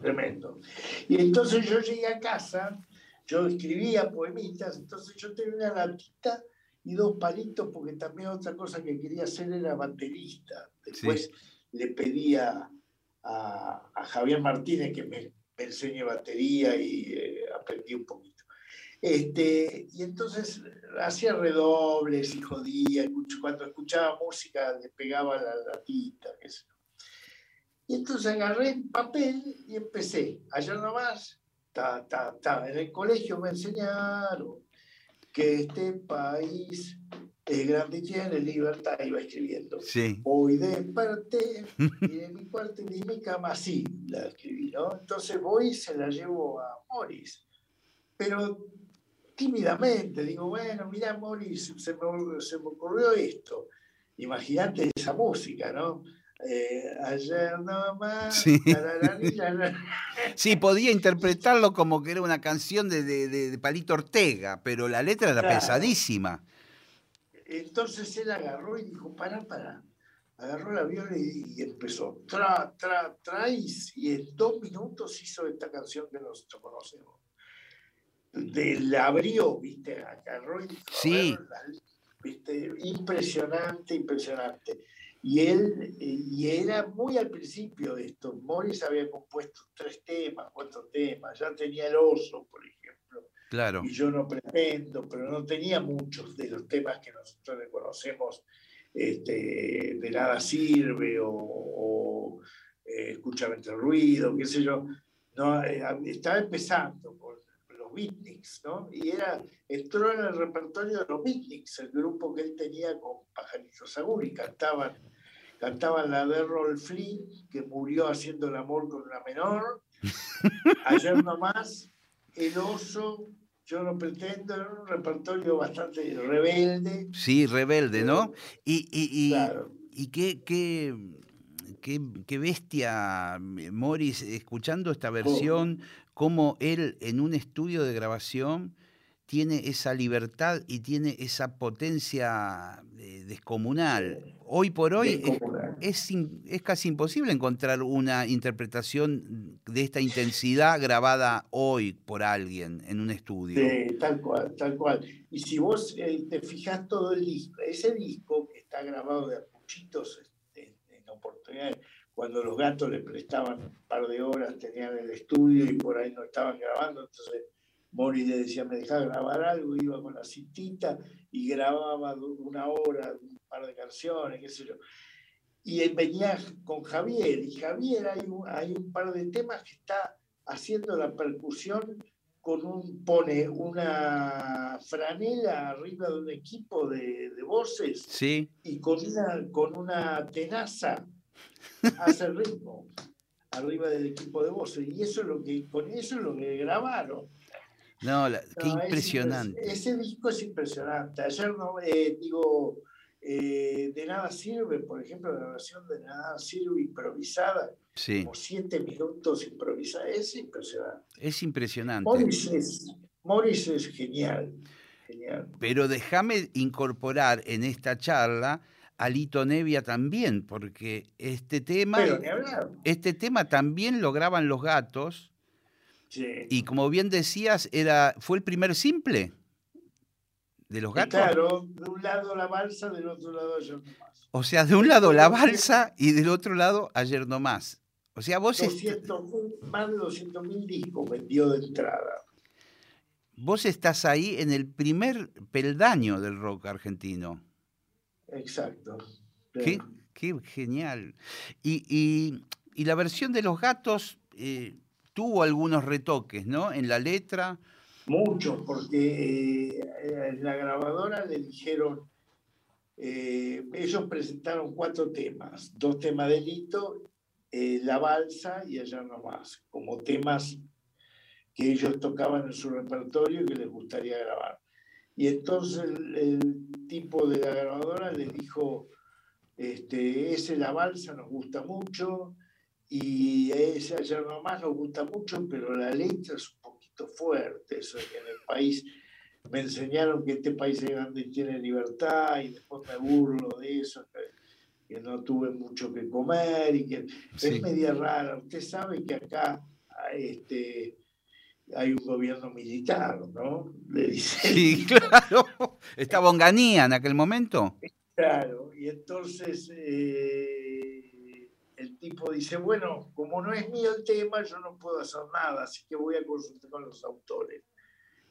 Tremendo. Y entonces yo llegué a casa, yo escribía poemitas, entonces yo tenía una latita y dos palitos, porque también otra cosa que quería hacer era baterista. Después le pedía a, a Javier Martínez que me, me enseñe batería y eh, aprendí un poquito. Este, y entonces hacía redobles y jodía, cuando escuchaba música le pegaba la latita, qué sé yo. Y entonces agarré el papel y empecé. Allá nomás, ta, ta, ta. En el colegio me enseñaron que este país es grande y tiene libertad, iba escribiendo. Sí. Hoy desperté <laughs> y de mi y de mi cama sí la escribí, ¿no? Entonces voy y se la llevo a Morris. Pero tímidamente digo, bueno, mira, Morris, se me, se me ocurrió esto. Imagínate esa música, ¿no? Eh, ayer nomás. Sí. <laughs> Sí, podía interpretarlo como que era una canción de, de- Palito Ortega, pero la letra era Claro. pesadísima. Entonces él agarró y dijo, para, para. Agarró la viola y, y empezó, tra, tra, tra, y, y en dos minutos hizo esta canción que nosotros conocemos. De, la abrió, viste, agarró y Sí. ver, la- viste, impresionante, impresionante. Y él, eh, y era muy al principio de esto. Morris había compuesto tres temas, cuatro temas, ya tenía el oso, por ejemplo Claro. y yo no pretendo, pero no tenía muchos de los temas que nosotros le conocemos, este, de nada sirve o, o, eh, escúchame entre ruido, qué sé yo. No, eh, estaba empezando con los beatniks, ¿no? Y era, entró en el repertorio de los beatniks, el grupo que él tenía con Pajarito Saguri, cantaban, cantaban la de Rolf Flynn, que murió haciendo el amor con una menor, <laughs> ayer nomás, el oso, yo no pretendo, era un repertorio bastante rebelde. Sí, rebelde, ¿no? Y, y, y, Claro. y qué, qué, qué, qué bestia, Morris, escuchando esta versión, cómo él en un estudio de grabación tiene esa libertad y tiene esa potencia eh, descomunal. Hoy por hoy es, Descomunal. es es casi imposible encontrar una interpretación de esta intensidad grabada hoy por alguien en un estudio. Sí, tal cual, tal cual. Y si vos eh, te fijas todo el disco, ese disco que está grabado de a puchitos este, en oportunidades, cuando los gatos le prestaban un par de horas, tenían el estudio y por ahí no estaban grabando, entonces Mori le decía, me dejaba grabar algo, iba con la cintita y grababa una hora, un par de canciones, qué sé yo. Y venía con Javier, y Javier hay un, hay un par de temas que está haciendo la percusión con un, pone una franela arriba de un equipo de, de voces Sí, y con una, con una tenaza <laughs> hace el ritmo arriba del equipo de voces. Y eso es lo que, con eso es lo que grabaron. No, la- qué No, impresionante. impres- ese disco es impresionante. Ayer no, eh, digo, eh, de nada sirve, por ejemplo, la versión de nada sirve improvisada, Sí, como siete minutos improvisada, es impresionante. es impresionante. Morris es, Morris es genial, genial. Pero déjame incorporar en esta charla a Lito Nevia también, porque este tema, Pero este tema también lo graban los gatos, Sí. y como bien decías, era, fue el primer simple de los gatos. claro, de un lado la balsa, del otro lado ayer nomás. O sea, de un lado la <laughs> balsa y del otro lado ayer no más. O sea, vos, est- 200.000, más de 200 mil discos vendió de entrada. vos estás ahí en el primer peldaño del rock argentino. Exacto. Qué, qué genial. Y, y- y la versión de los gatos eh, tuvo algunos retoques, ¿no? En la letra. Muchos, porque eh, la grabadora le dijeron, eh, ellos presentaron cuatro temas, dos temas de Lito, eh, La Balsa y Ayer No Más, como temas que ellos tocaban en su repertorio y que les gustaría grabar. Y entonces el, el tipo de la grabadora le dijo, este, ese La Balsa nos gusta mucho y ese Ayer No Más nos gusta mucho, pero la letra es un poquito fuerte, eso que en el país me enseñaron que este país es grande y tiene libertad y después me burlo de eso, que, que no tuve mucho que comer y que Sí. es media rara. Usted sabe que acá este, hay un gobierno militar, ¿no? Le dice. Sí, <laughs> claro. Estaba Onganía en aquel momento. Claro, y entonces eh, el tipo dice, bueno, como no es mío el tema, yo no puedo hacer nada, así que voy a consultar con los autores.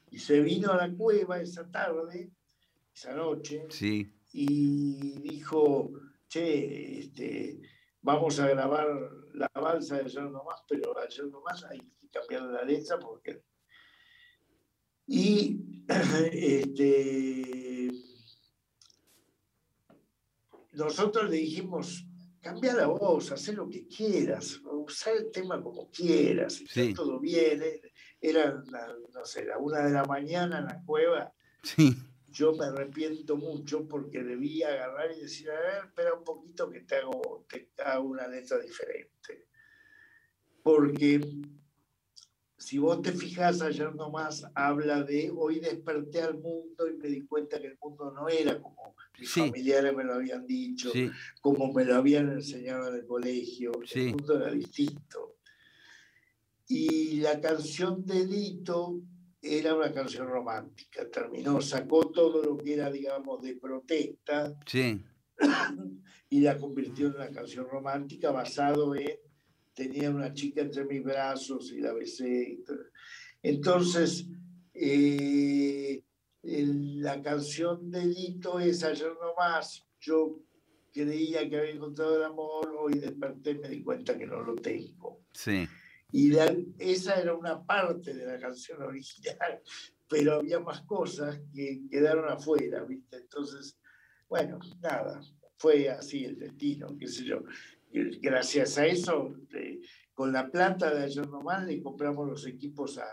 Y se vino a la cueva esa tarde, esa noche, Sí. y dijo, che, este, vamos a grabar la balsa de ayer nomás, pero ayer nomás hay que cambiar la letra porque Y <clears throat> este, nosotros le dijimos, cambia la voz, haz lo que quieras, usar el tema como quieras, Sí. todo bien. eh. Era, la- no sé, la una de la mañana en la cueva. Sí. Yo me arrepiento mucho porque debía agarrar y decir, a ver, espera un poquito que te hago, te hago una letra diferente. Porque si vos te fijas, ayer nomás habla de hoy desperté al mundo y me di cuenta que el mundo no era como mis Sí. familiares me lo habían dicho, Sí. como me lo habían enseñado en el colegio. Sí. El mundo era distinto. Y la canción de Dito era una canción romántica. Terminó, sacó todo lo que era, digamos, de protesta Sí. <coughs> y la convirtió en una canción romántica basado en tenía una chica entre mis brazos y la besé. y. Entonces, eh, el- la canción de Dito es ayer nomás. Yo creía que había encontrado el amor, hoy desperté y me di cuenta que no lo tengo. Sí. Y la- esa era una parte de la canción original, <laughs> pero había más cosas que quedaron afuera, ¿viste? Entonces, bueno, nada, fue así el destino, qué sé yo. Gracias a eso, eh, con la plata de ayer nomás le compramos los equipos a.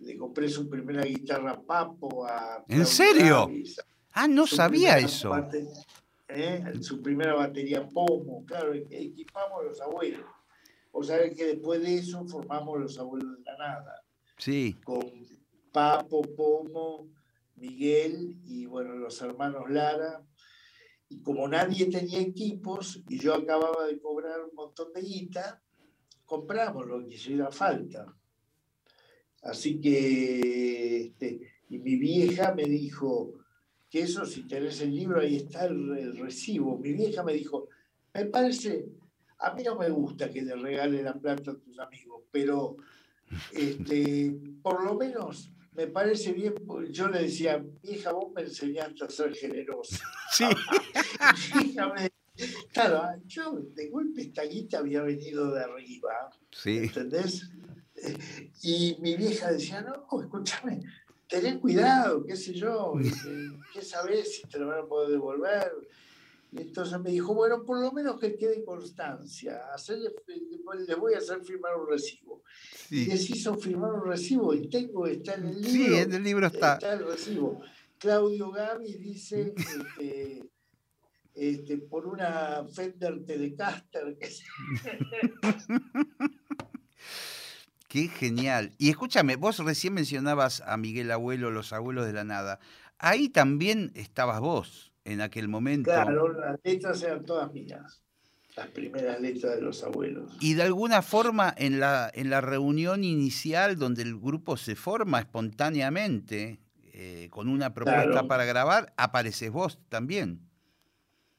Le compré su primera guitarra a Papo, a. ¿En serio? Ah, no sabía eso. bate- ¿eh? Su primera batería Pomo, claro, e- equipamos los abuelos. O sabés que después de eso formamos los abuelos de la nada, Sí. con Papo, Pomo, Miguel y bueno, los hermanos Lara. Y como nadie tenía equipos y yo acababa de cobrar un montón de guita, compramos lo que hiciera falta. Así que, este, y mi vieja me dijo que eso, si tenés el libro, ahí está el, recibo. Mi vieja me dijo, me parece, a mí no me gusta que le regale la plata a tus amigos, pero este, por lo menos me parece bien, yo le decía, vieja, vos me enseñaste a ser generosa. <laughs> Sí. <laughs> Vieja me- claro, yo de golpe esta guita había venido de arriba, Sí. ¿entendés? Y mi vieja decía, no, escúchame, tenés cuidado, qué sé yo, qué sabés si te lo van a poder devolver. Entonces me dijo, bueno, por lo menos que quede constancia, hacerle, le voy a hacer firmar un recibo. Y les hizo firmar un recibo y tengo, está en el libro. Sí, en el libro está. Está el recibo. Claudio Gavi dice, este, este, por una Fender Telecaster, que <laughs> Qué genial. Y escúchame, vos recién mencionabas a Miguel Abuelo, los abuelos de la nada. Ahí también estabas vos en aquel momento. Claro, las letras eran todas mías. Las primeras letras de los abuelos. Y de alguna forma en la, en la reunión inicial donde el grupo se forma espontáneamente eh, con una propuesta Claro. para grabar, apareces vos también.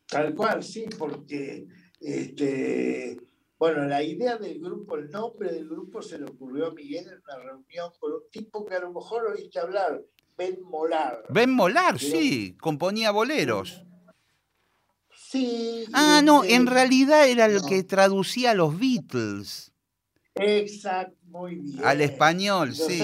Tal cual, sí, porque este, bueno, la idea del grupo, el nombre del grupo se le ocurrió a Miguel en una reunión con un tipo que a lo mejor oíste hablar, Ben Molar. Ben Molar, Pero- sí, componía boleros. Sí. Ah, no, este, en realidad era el no. que traducía a los Beatles Exacto, muy bien. al español, sí.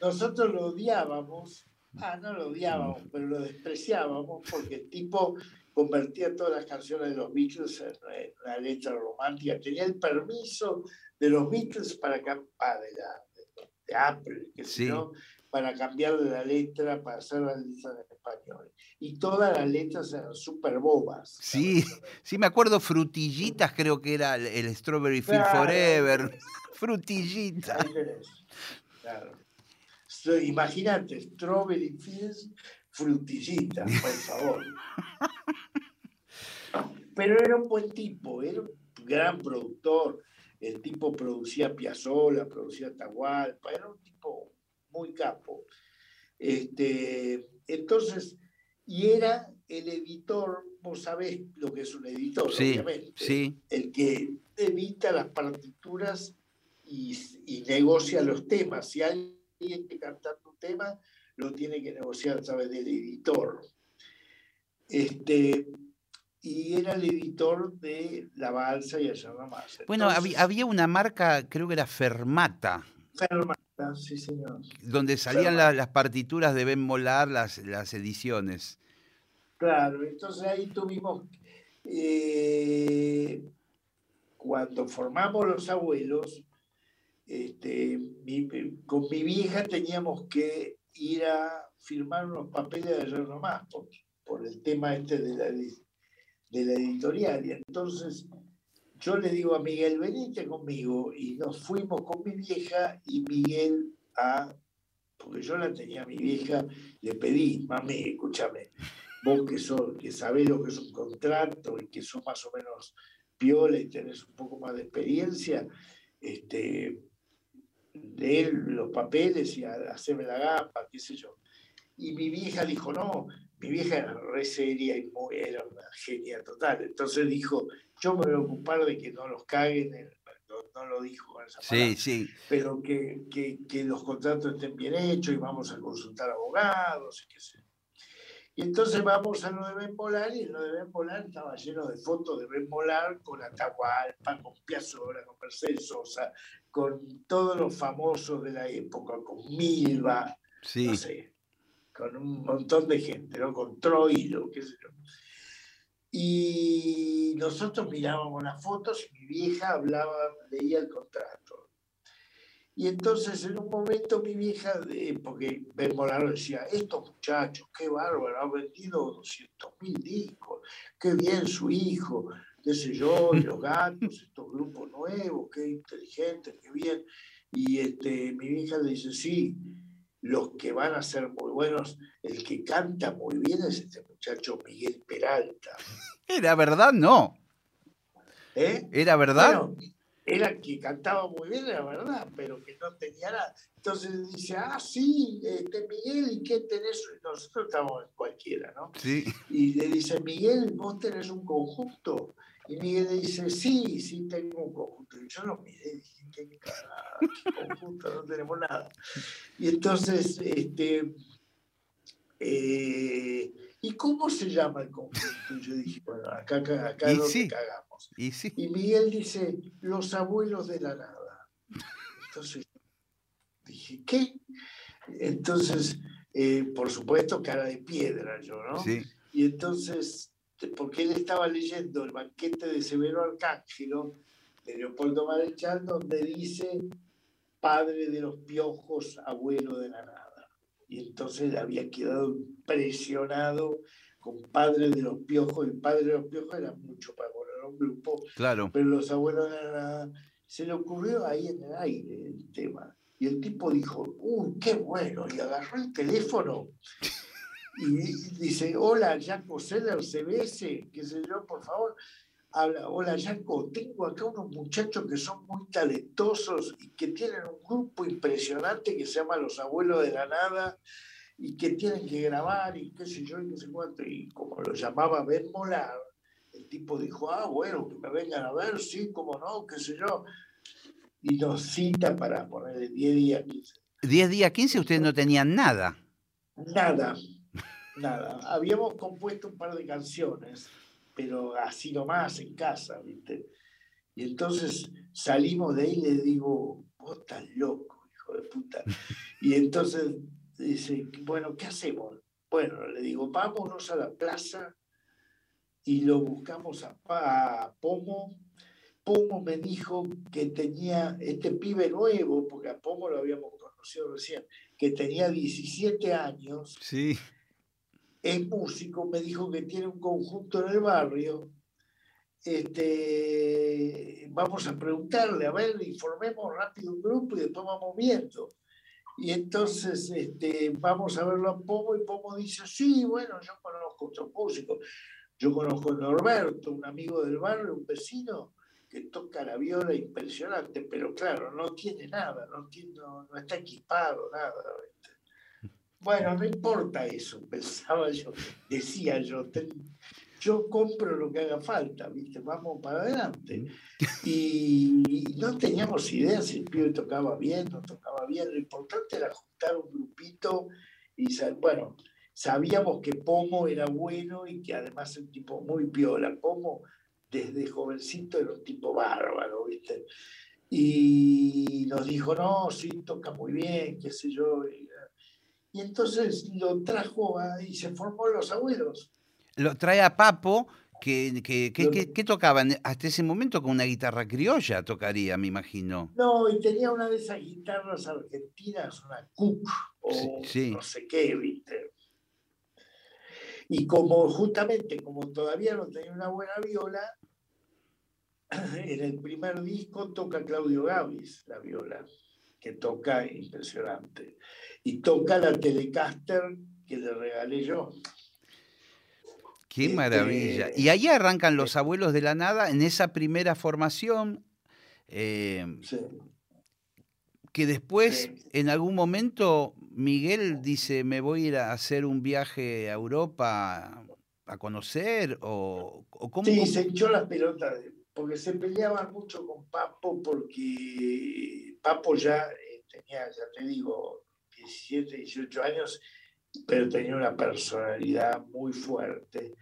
Nosotros, lo odiábamos, ah, no lo odiábamos, Mm. pero lo despreciábamos porque el tipo convertía todas las canciones de los Beatles en, en una letra romántica. Tenía el permiso de los Beatles para cambiar, de, la, de, de Apple, que Sí. si no, para cambiarle la letra, para hacer la letra en español. Y todas las letras eran súper bobas. Sí, sí me acuerdo frutillitas, creo que era el, el Strawberry Field Claro. Forever. <laughs> Frutillitas. Claro. So, Imagínate, Strawberry Fields, frutillita, por favor. Pero era un buen tipo, era un gran productor. El tipo producía Piazzolla, producía Atahualpa, era un tipo muy capo. Este, entonces, y era el editor, vos sabés lo que es un editor, Sí, obviamente sí, el que edita las partituras y, y negocia los temas. Si alguien que cantar un tema, lo tiene que negociar a través del editor. Este, y era el editor de La Balsa y Allá Más. Bueno, había, había una marca, creo que era Fermata. Ferma- Ah, sí, señor. donde salían la- las partituras de Ben Molar, las, las ediciones. Claro, entonces ahí tuvimos, eh, cuando formamos los abuelos, este, mi- con mi vieja teníamos que ir a firmar unos papeles de ayer nomás, por, por el tema este de la, de la editorial. Y entonces yo le digo a Miguel, venite conmigo, y nos fuimos con mi vieja y Miguel a, porque yo la tenía a mi vieja, le pedí, mami, escúchame, vos que sos, que sabés lo que es un contrato y que sos más o menos piola y tenés un poco más de experiencia, este, leer los papeles y hacerme la gamba, qué sé yo. Y mi vieja dijo, no, mi vieja era re seria y muy, era una genia total. Entonces dijo, yo me voy a ocupar de que no los caguen, en- no, no lo dijo con esa Sí, sí. pero que, que- que los contratos estén bien hechos y vamos a consultar abogados y qué sé. Y entonces vamos a lo de Ben Polar y lo de Ben Polar estaba lleno de fotos de Ben Polar con Atahualpa, con Piazzolla, con Mercedes Sosa, con todos los famosos de la época, con Milva, Sí. no sé, con un montón de gente, ¿no? Con Troilo, qué sé yo. Y nosotros mirábamos las fotos y mi vieja hablaba, leía el contrato. Y entonces en un momento mi vieja, eh, porque Molaro decía, estos muchachos, qué bárbaro, han vendido 200 mil discos, qué bien su hijo, qué sé yo, y los gatos, estos grupos nuevos, qué inteligentes, qué bien. Y este, mi vieja le dice, sí, los que van a ser muy buenos, el que canta muy bien es este muchacho Miguel Peralta. ¿Era verdad? No. ¿Eh? ¿Era verdad? Bueno, era que cantaba muy bien, era verdad, pero que no tenía nada. Entonces dice, ah, sí, este Miguel, ¿y qué tenés? Nosotros estamos en cualquiera, ¿no? Sí. Y le dice, Miguel, ¿vos tenés un conjunto? Y Miguel dice, sí, sí tengo un conjunto. Y yo lo miré y dije, ¿qué carajo? ¿Qué conjunto? No tenemos nada. Y entonces, este, eh, ¿y cómo se llama el conjunto? Y yo dije, bueno, acá, acá, acá Y sí. cagamos. Y sí. Y Miguel dice, los abuelos de la nada. Entonces dije, ¿qué? Entonces, eh, por supuesto, cara de piedra yo, ¿no? Sí. Y entonces, porque él estaba leyendo el banquete de Severo Arcángelo, de Leopoldo Marechal, donde dice, padre de los piojos, abuelo de la nada. Y entonces le había quedado impresionado con padre de los piojos, y padre de los piojos era mucho para poner un grupo, Claro. pero los abuelos de la nada, se le ocurrió ahí en el aire el tema. Y el tipo dijo, uy, qué bueno, y agarró el teléfono y dice, hola, Jaco Seller, CBS, qué sé yo, por favor. Habla, hola, Jaco, tengo acá unos muchachos que son muy talentosos y que tienen un grupo impresionante que se llama Los Abuelos de la Nada y que tienen que grabar y qué sé yo y qué sé cuánto. Y como lo llamaba Ben Molar, el tipo dijo, ah, bueno, que me vengan a ver, sí, cómo no, qué sé yo. Y nos cita para ponerle 10 días, 15 10 días 15 ustedes no tenían nada. Nada, nada. Habíamos compuesto un par de canciones, pero así nomás en casa, ¿viste? Y entonces salimos de ahí y le digo, vos estás loco, hijo de puta. Y entonces dice, bueno, ¿qué hacemos? Bueno, le digo, vámonos a la plaza y lo buscamos a, a Pomo. Pomo me dijo que tenía este pibe nuevo, porque a Pomo lo habíamos conocido recién, que tenía 17 años, Sí. Es músico, me dijo que tiene un conjunto en el barrio. Este, vamos a preguntarle, a ver, informemos rápido un grupo y después vamos viendo. Y entonces este, vamos a verlo a Pomo y Pomo dice, sí, bueno, yo conozco otros músicos. Yo conozco a Norberto, un amigo del barrio, un vecino, que toca la viola impresionante, pero claro, no tiene nada, no, tiene, está equipado, nada. Bueno, no importa eso, <laughs> pensaba yo, decía yo, ten- yo compro lo que haga falta, ¿viste? Vamos para adelante. Y no teníamos idea si el pibe tocaba bien, no tocaba bien. Lo importante era juntar un grupito y, bueno, sabíamos que Pomo era bueno y que además es un tipo muy piola. Pomo, desde jovencito, era un tipo bárbaro, ¿viste? y nos dijo, no, sí, toca muy bien, qué sé yo. Y, entonces lo trajo a- y se formó Los Abuelos. Lo trae a Papo, que, que, que- que- que tocaban hasta ese momento con una guitarra criolla, tocaría, me imagino. No, y tenía una de esas guitarras argentinas, una Cook o sí. no sé qué, ¿viste? Y como justamente, como todavía no tenía una buena viola, <clears throat> en el primer disco toca Claudio Gavis la viola, que toca impresionante. Y toca la Telecaster que le regalé yo. Qué Este, maravilla. Y ahí arrancan los abuelos de la nada en esa primera formación. eh, Sí. que después, Sí. en algún momento, Miguel dice, me voy a ir a hacer un viaje a Europa a conocer, o, o cómo... Sí, cómo- se echó las pelotas, porque se peleaban mucho con Papo, porque Papo ya eh, tenía, ya te digo, 17, 18 años, pero tenía una personalidad muy fuerte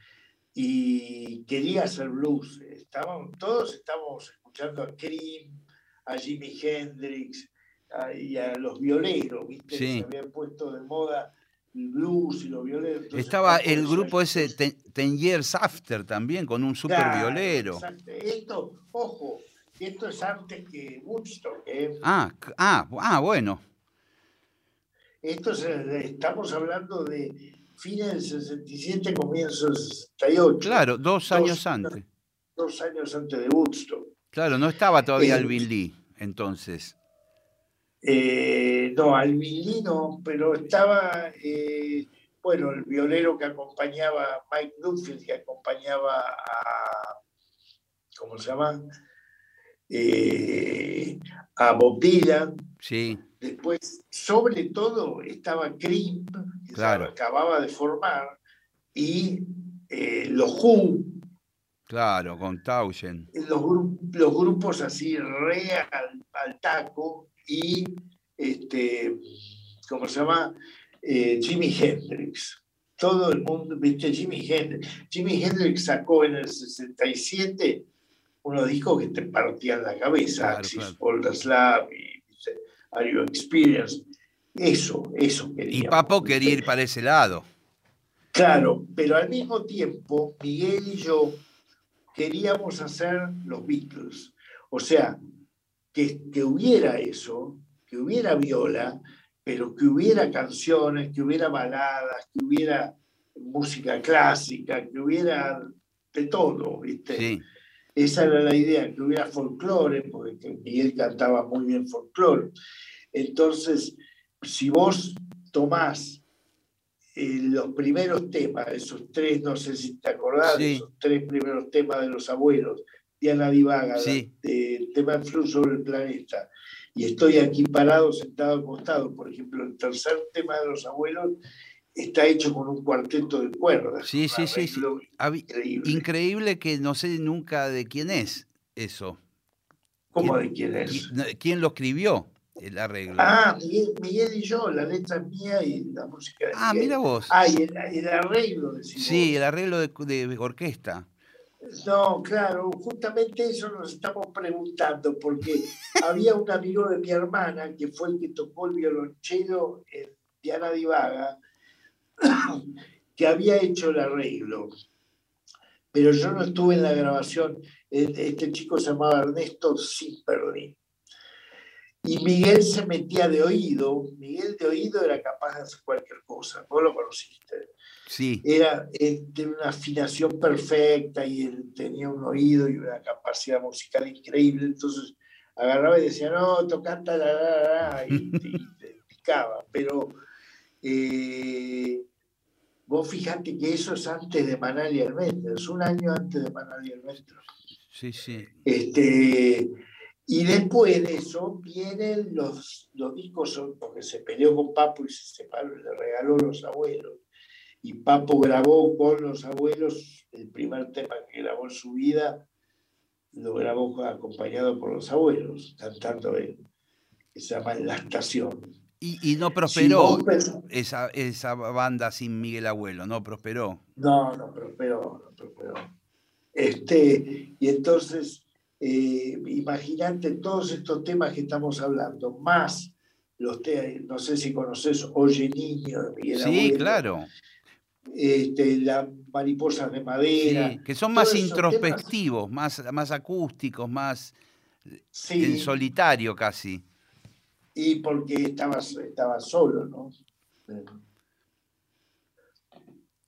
y quería hacer blues. Estaban, todos estábamos escuchando a Cream, a Jimi Hendrix a- y a los violeros, ¿viste? Sí. Se habían puesto de moda el blues y los violeros. Entonces, Estaba el grupo ese Ten, Ten Years After también, con un super Claro, violero. exacto. Esto, ojo, esto es antes que Woodstock. ¿eh? Ah, ah, ah, bueno. Esto es, estamos hablando de fines del 67, comienzos del 68. Claro, dos Dos- años antes. Dos años antes de Woodstock. Claro, no estaba todavía Eh, Alvin Lee, entonces. Eh, no, Alvin Lee no, pero estaba, eh, bueno, el violero que acompañaba, Mike Newfield, que acompañaba a, ¿cómo se llama? Eh, a Bob Dylan. Sí, Después, sobre todo, estaba Cream, que Claro. se acababa de formar, y eh, los Who, claro, con Tauschen. los, gru- los grupos así re al, al taco, y, este, ¿cómo se llama? Eh, Jimi Hendrix. Todo el mundo, viste, Jimi Hendrix. Jimi Hendrix sacó en el 67 unos discos que te partían la cabeza, Claro, Axis claro. Slab y. Are You Experienced. Eso, eso quería. Y Papo quería ir para ese lado. Claro, pero al mismo tiempo, Miguel y yo queríamos hacer los Beatles. O sea, que, que hubiera eso, que hubiera viola, pero que hubiera canciones, que hubiera baladas, que hubiera música clásica, que hubiera de todo, ¿viste? Sí, Esa era la idea, que hubiera folclore, porque Miguel cantaba muy bien folclore. Entonces, si vos tomás eh, los primeros temas, esos tres, no sé si te acordás, Sí. esos tres primeros temas de los abuelos, Diana Divaga, Sí. de- el tema Flu sobre el planeta, y estoy aquí parado, sentado al costado, por ejemplo, el tercer tema de los abuelos está hecho con un cuarteto de cuerdas. Sí, sí, sí, sí. Increíble. Increíble que no sé nunca de quién es eso. ¿Cómo ¿Quién- de quién es? ¿Quién, quién lo escribió? El arreglo. Ah, Miguel, Miguel y yo, la letra es mía y la música de Ah, Miguel. mira vos. Ah, y el, el arreglo, decimos. Sí, el arreglo de, de orquesta. No, claro, justamente eso nos estamos preguntando, porque <laughs> había un amigo de mi hermana que fue el que tocó el violonchelo en Diana Divaga, que había hecho el arreglo. Pero yo no estuve en la grabación. Este este chico se llamaba Ernesto Zimperlin. Y Miguel se metía de oído. Miguel de oído era capaz de hacer cualquier cosa. Vos lo conociste Sí, era de una afinación perfecta y él tenía un oído y una capacidad musical increíble. Entonces agarraba y decía, no, la", y, y te picaba. Pero eh, vos fíjate que eso es antes de Manal y Almendras, un año antes de Manal y Almendras. sí, sí. Este, y después de eso vienen los, los discos, son- porque se peleó con Papo y se separó, le regaló los abuelos. Y Papo grabó con los abuelos el primer tema que grabó en su vida, lo grabó acompañado por los abuelos, cantando él, que se llama La Estación. Y, y no prosperó esa, esa banda sin Miguel Abuelo, no prosperó. No, no prosperó, no prosperó. Este, y entonces Eh, Imagínate todos estos temas que estamos hablando, más los te- no sé si conoces Oye Niño de Miguel Sí, Abuelo, claro. este, la mariposas de madera. Sí, que son más temas, introspectivos, más, más acústicos, más sí, en solitario casi. Y porque estabas estaba solo, ¿no?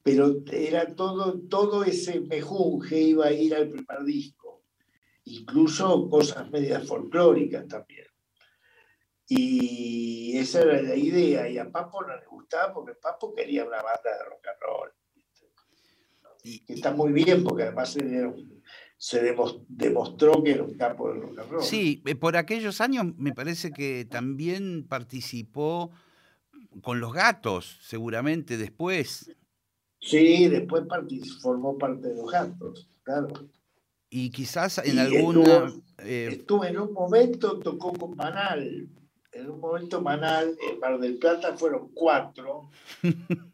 Pero era todo, todo ese mejunje iba a ir al primer disco, incluso cosas medias folclóricas también. Y esa era la idea, y a Papo no le gustaba porque Papo quería una banda de rock and roll. Y- Que está muy bien porque además él era un- se demos- demostró que era un capo del rock and roll. Sí, eh, por aquellos años me parece que también participó con los gatos, seguramente después. Sí, después formó parte de los gatos, claro. Y quizás en Y alguna... estuvo- eh, Estuvo en un momento, tocó con Manal. En un momento Manal, en Mar del Plata fueron cuatro <laughs>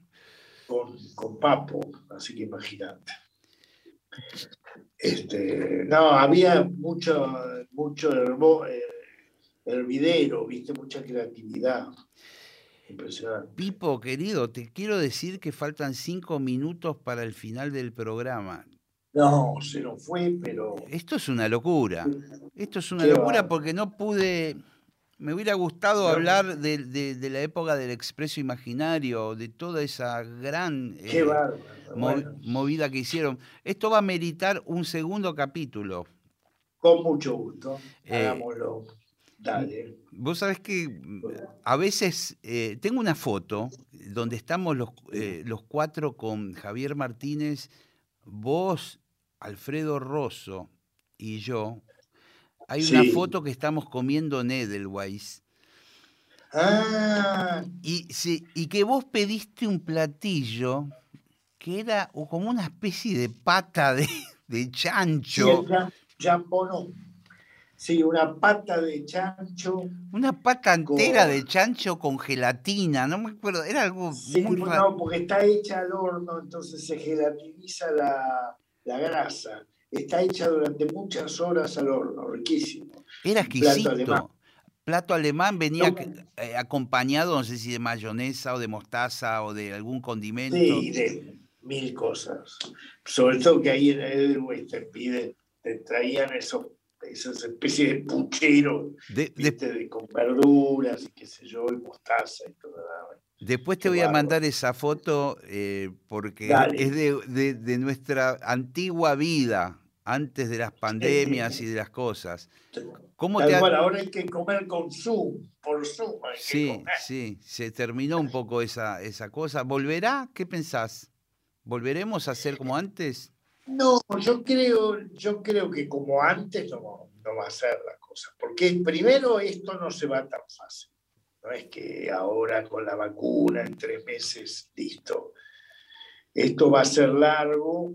con, con Papo, así que imagínate. Este, no, había mucho, mucho herbo- eh, hervidero, viste, mucha creatividad. Impresionante. Pipo, querido, te quiero decir que faltan cinco minutos para el final del programa. No, se nos fue, pero Esto es una locura. Esto es una Qué locura porque no pude. Me hubiera gustado hablar de, de- de la época del expreso imaginario, de toda esa gran eh, Bueno, movida que hicieron. Esto va a meritar un segundo capítulo. con mucho gusto, Eh, hagámoslo. Dale. Vos sabés que a veces eh, tengo una foto donde estamos los, eh, los cuatro con Javier Martínez, vos, Alfredo Rosso y yo. Hay una Sí. foto que estamos comiendo en Edelweiss. Ah, Y, sí, y que vos pediste un platillo que era como una especie de pata de, de sí, chancho. jambonón. Sí, una pata de chancho. Una pata entera Con- de chancho con gelatina, no me acuerdo, era algo Sí, muy raro. no, porque está hecha al horno, entonces se gelatiniza la, la grasa. Está hecha durante muchas horas al horno, riquísimo. Era plato exquisito. alemán. Plato alemán venía No. eh, acompañado, no sé si de mayonesa o de mostaza o de algún condimento. Sí, de mil cosas. Sobre todo que ahí en Edelweiss te piden, te traían esos, esas especies de pucheros, De- de- viste, de, con verduras y qué sé yo, y mostaza y todo. Después te voy a mandar esa foto eh, porque Dale. es de, de- de nuestra antigua vida, antes de las pandemias y de las cosas. ¿Cómo Tal te ha- cual, ahora hay que comer con Zoom, por Zoom hay que Sí, comer. sí, se terminó un poco esa, esa cosa. ¿Volverá? ¿Qué pensás? ¿Volveremos a ser como antes? No, yo creo, yo creo que como antes no, no va a ser la cosa, porque primero esto no se va tan fácil. No es que ahora con la vacuna en tres meses, listo. Esto va a ser largo.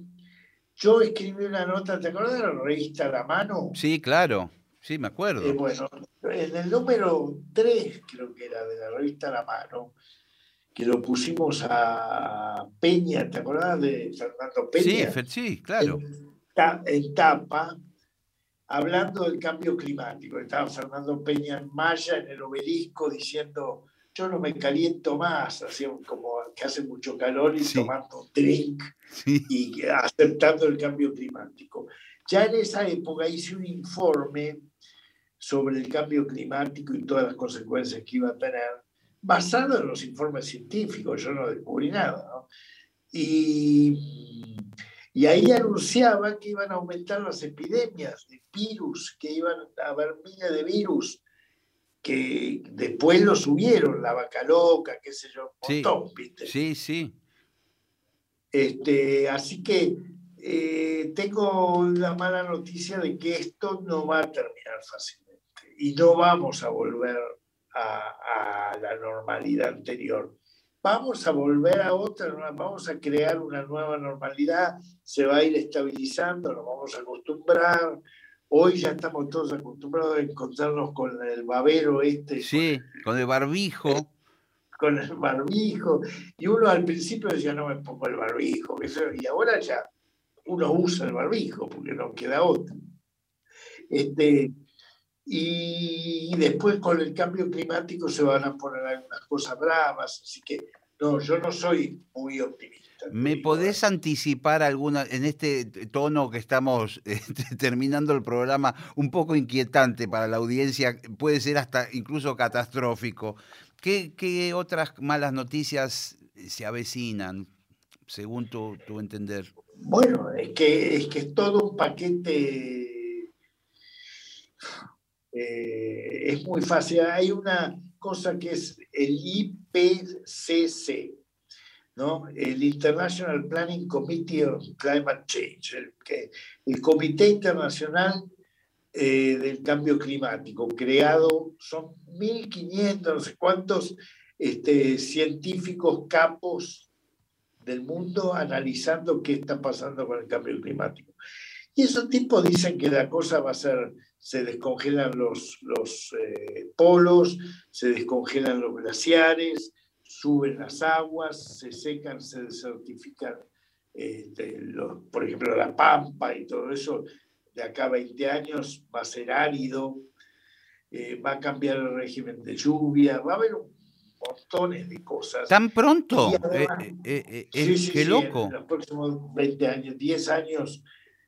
Yo escribí una nota, ¿te acuerdas de la revista La Mano? Sí, claro. Sí, me acuerdo. Eh, bueno, en el número 3, creo que era de la revista La Mano, que lo pusimos a Peña, ¿te acordás de Fernando sí, Peña? Fer- sí, claro. en, ta- en tapa, hablando del cambio climático. Estaba Fernando Peña en Maya, en el obelisco, diciendo, yo no me caliento más, así como que hace mucho calor y Sí. tomando drink Sí. y aceptando el cambio climático. Ya en esa época hice un informe sobre el cambio climático y todas las consecuencias que iba a tener, basado en los informes científicos, yo no descubrí nada. ¿no? Y, y ahí anunciaba que iban a aumentar las epidemias de virus, que iban a haber miles de virus, que después lo subieron, la vaca loca, qué sé yo, un Sí. montón, ¿viste? Sí, sí. Este, así que eh, tengo la mala noticia de que esto no va a terminar fácilmente y no vamos a volver a, a la normalidad anterior. Vamos a volver a otra, vamos a crear una nueva normalidad, se va a ir estabilizando, nos vamos a acostumbrar. Hoy ya estamos todos acostumbrados a encontrarnos con el babero este, Sí, con el barbijo. con el barbijo. Y uno al principio decía, no me pongo el barbijo. Y ahora ya uno usa el barbijo porque no queda otro. Este, y después con el cambio climático se van a poner algunas cosas bravas, así que no, yo no soy muy optimista. ¿Me podés anticipar alguna, en este tono que estamos <laughs> este, terminando el programa, un poco inquietante para la audiencia, puede ser hasta incluso catastrófico? ¿Qué, qué otras malas noticias se avecinan, según tu, tu entender? Bueno, es que, es que es todo un paquete. Eh, es muy fácil. Hay una cosa que es el IPCC, ¿no? El International Planning Committee on Climate Change, el, el Comité Internacional eh, del Cambio Climático, creado, son 1.500, no sé cuántos este, científicos capos del mundo analizando qué está pasando con el cambio climático. Y esos tipos dicen que la cosa va a ser, se descongelan los, los eh, polos, se descongelan los glaciares, suben las aguas, se secan, se desertifican, este, los- por ejemplo, la pampa y todo eso, de acá a 20 años va a ser árido, eh, va a cambiar el régimen de lluvia, va a haber montones de cosas. ¿Tan pronto? Además- Eh, eh, eh, eh, Sí, sí, qué sí, loco. En los próximos 20 años, 10 años,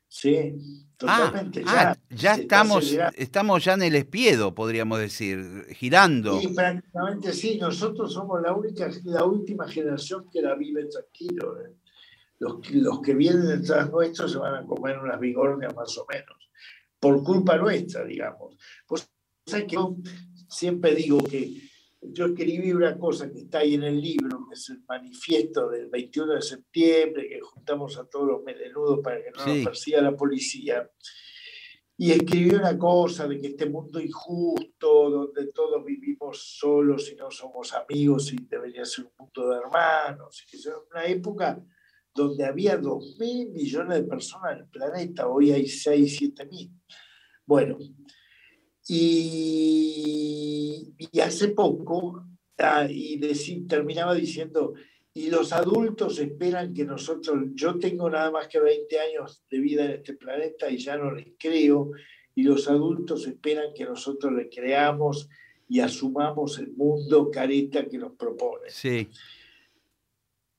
sí, Ah, totalmente. ah, ya ya se está estamos, estamos ya en el espiedo, podríamos decir, girando. Sí, prácticamente sí, nosotros somos la única, la última generación que la vive tranquilo. ¿eh? Los, los que vienen detrás nuestros se van a comer unas bigornias más o menos, por culpa nuestra, digamos. Pues, ¿sabes que yo siempre digo que yo escribí una cosa que está ahí en el libro, que es el manifiesto del 21 de septiembre, que juntamos a todos los melenudos para que no Sí. nos persiga la policía. Y escribí una cosa de que este mundo injusto, donde todos vivimos solos y no somos amigos y debería ser un mundo de hermanos, y que es una época donde había 2 mil millones de personas en el planeta, hoy hay 6, 7 mil. Bueno, y, y hace poco, ah, y terminaba diciendo, y los adultos esperan que nosotros, yo tengo nada más que 20 años de vida en este planeta y ya no les creo, y los adultos esperan que nosotros le creamos y asumamos el mundo careta que nos propone. Sí.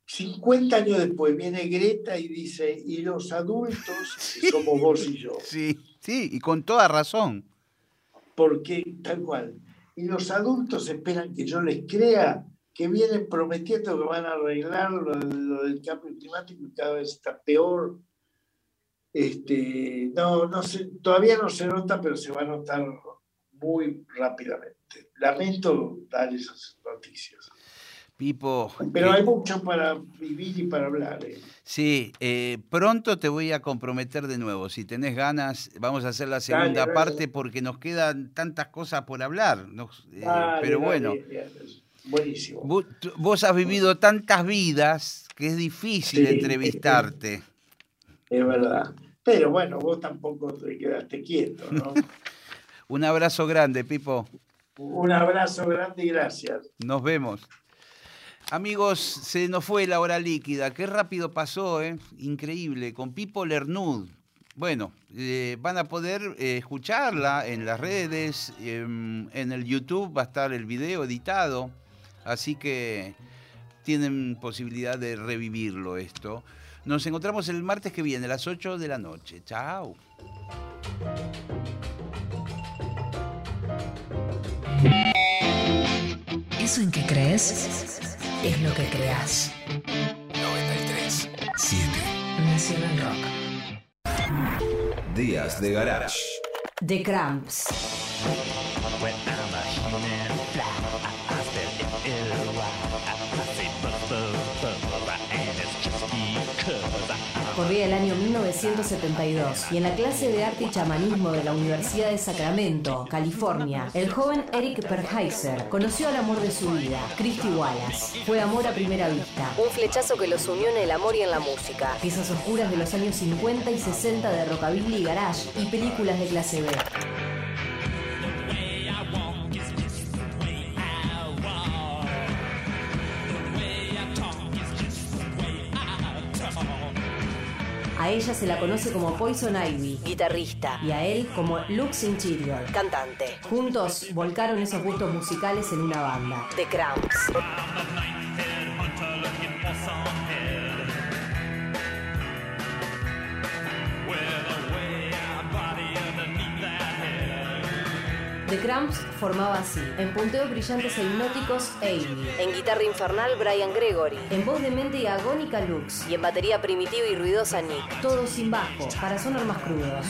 50 años después viene Greta y dice, y los adultos, <laughs> que somos vos y yo, Sí, sí, y con toda razón. Porque tal cual, y los adultos esperan que yo les crea que vienen prometiendo que van a arreglar lo, del cambio climático y cada vez está peor. Este, no, no sé, todavía no se nota, pero se va a notar muy rápidamente. Lamento dar esas noticias. Pipo. Pero eh, hay mucho para vivir y para hablar. ¿eh? Sí, eh, pronto te voy a comprometer de nuevo. Si tenés ganas, vamos a hacer la segunda dale. parte porque nos quedan tantas cosas por hablar. Nos- eh, Dale, pero bueno. Buenísimo. vos, vos has vivido tantas vidas que es difícil Sí. entrevistarte. <laughs> Es verdad. Pero bueno, vos tampoco te quedaste quieto, ¿no? <laughs> Un abrazo grande, Pipo. Un abrazo grande y gracias. Nos vemos. Amigos, se nos fue la hora líquida. Qué rápido pasó, ¿eh? Increíble. Con Pipo Lernud. Bueno, eh, van a poder eh, escucharla en las redes, em, en el YouTube va a estar el video editado, así que tienen posibilidad de revivirlo esto. Nos encontramos el martes que viene a las 8 de la noche. Chao. Eso en que crees es lo que creas. 93 7 Nacional Rock. Días de Garage. The Cramps. Corría 1972 y en la clase de arte y chamanismo de la Universidad de Sacramento, California, el joven Eric Perheiser conoció al amor de su vida, Christy Wallace. Fue amor a primera vista. Un flechazo que los unió en el amor y en la música. Piezas oscuras de los años 50 y 60 de rockabilly y garage y películas de clase B. A ella se la conoce como Poison Ivy, Guitarrista. y a él como Lux Interior. Cantante. Juntos volcaron esos gustos musicales en una banda. The Cramps. The Cramps formaba así, en punteos brillantes e hipnóticos, Amy. En guitarra infernal, Brian Gregory. En voz demente y agónica, Lux. Y en batería primitiva y ruidosa, Nick. Todo sin bajo, para sonar más crudos.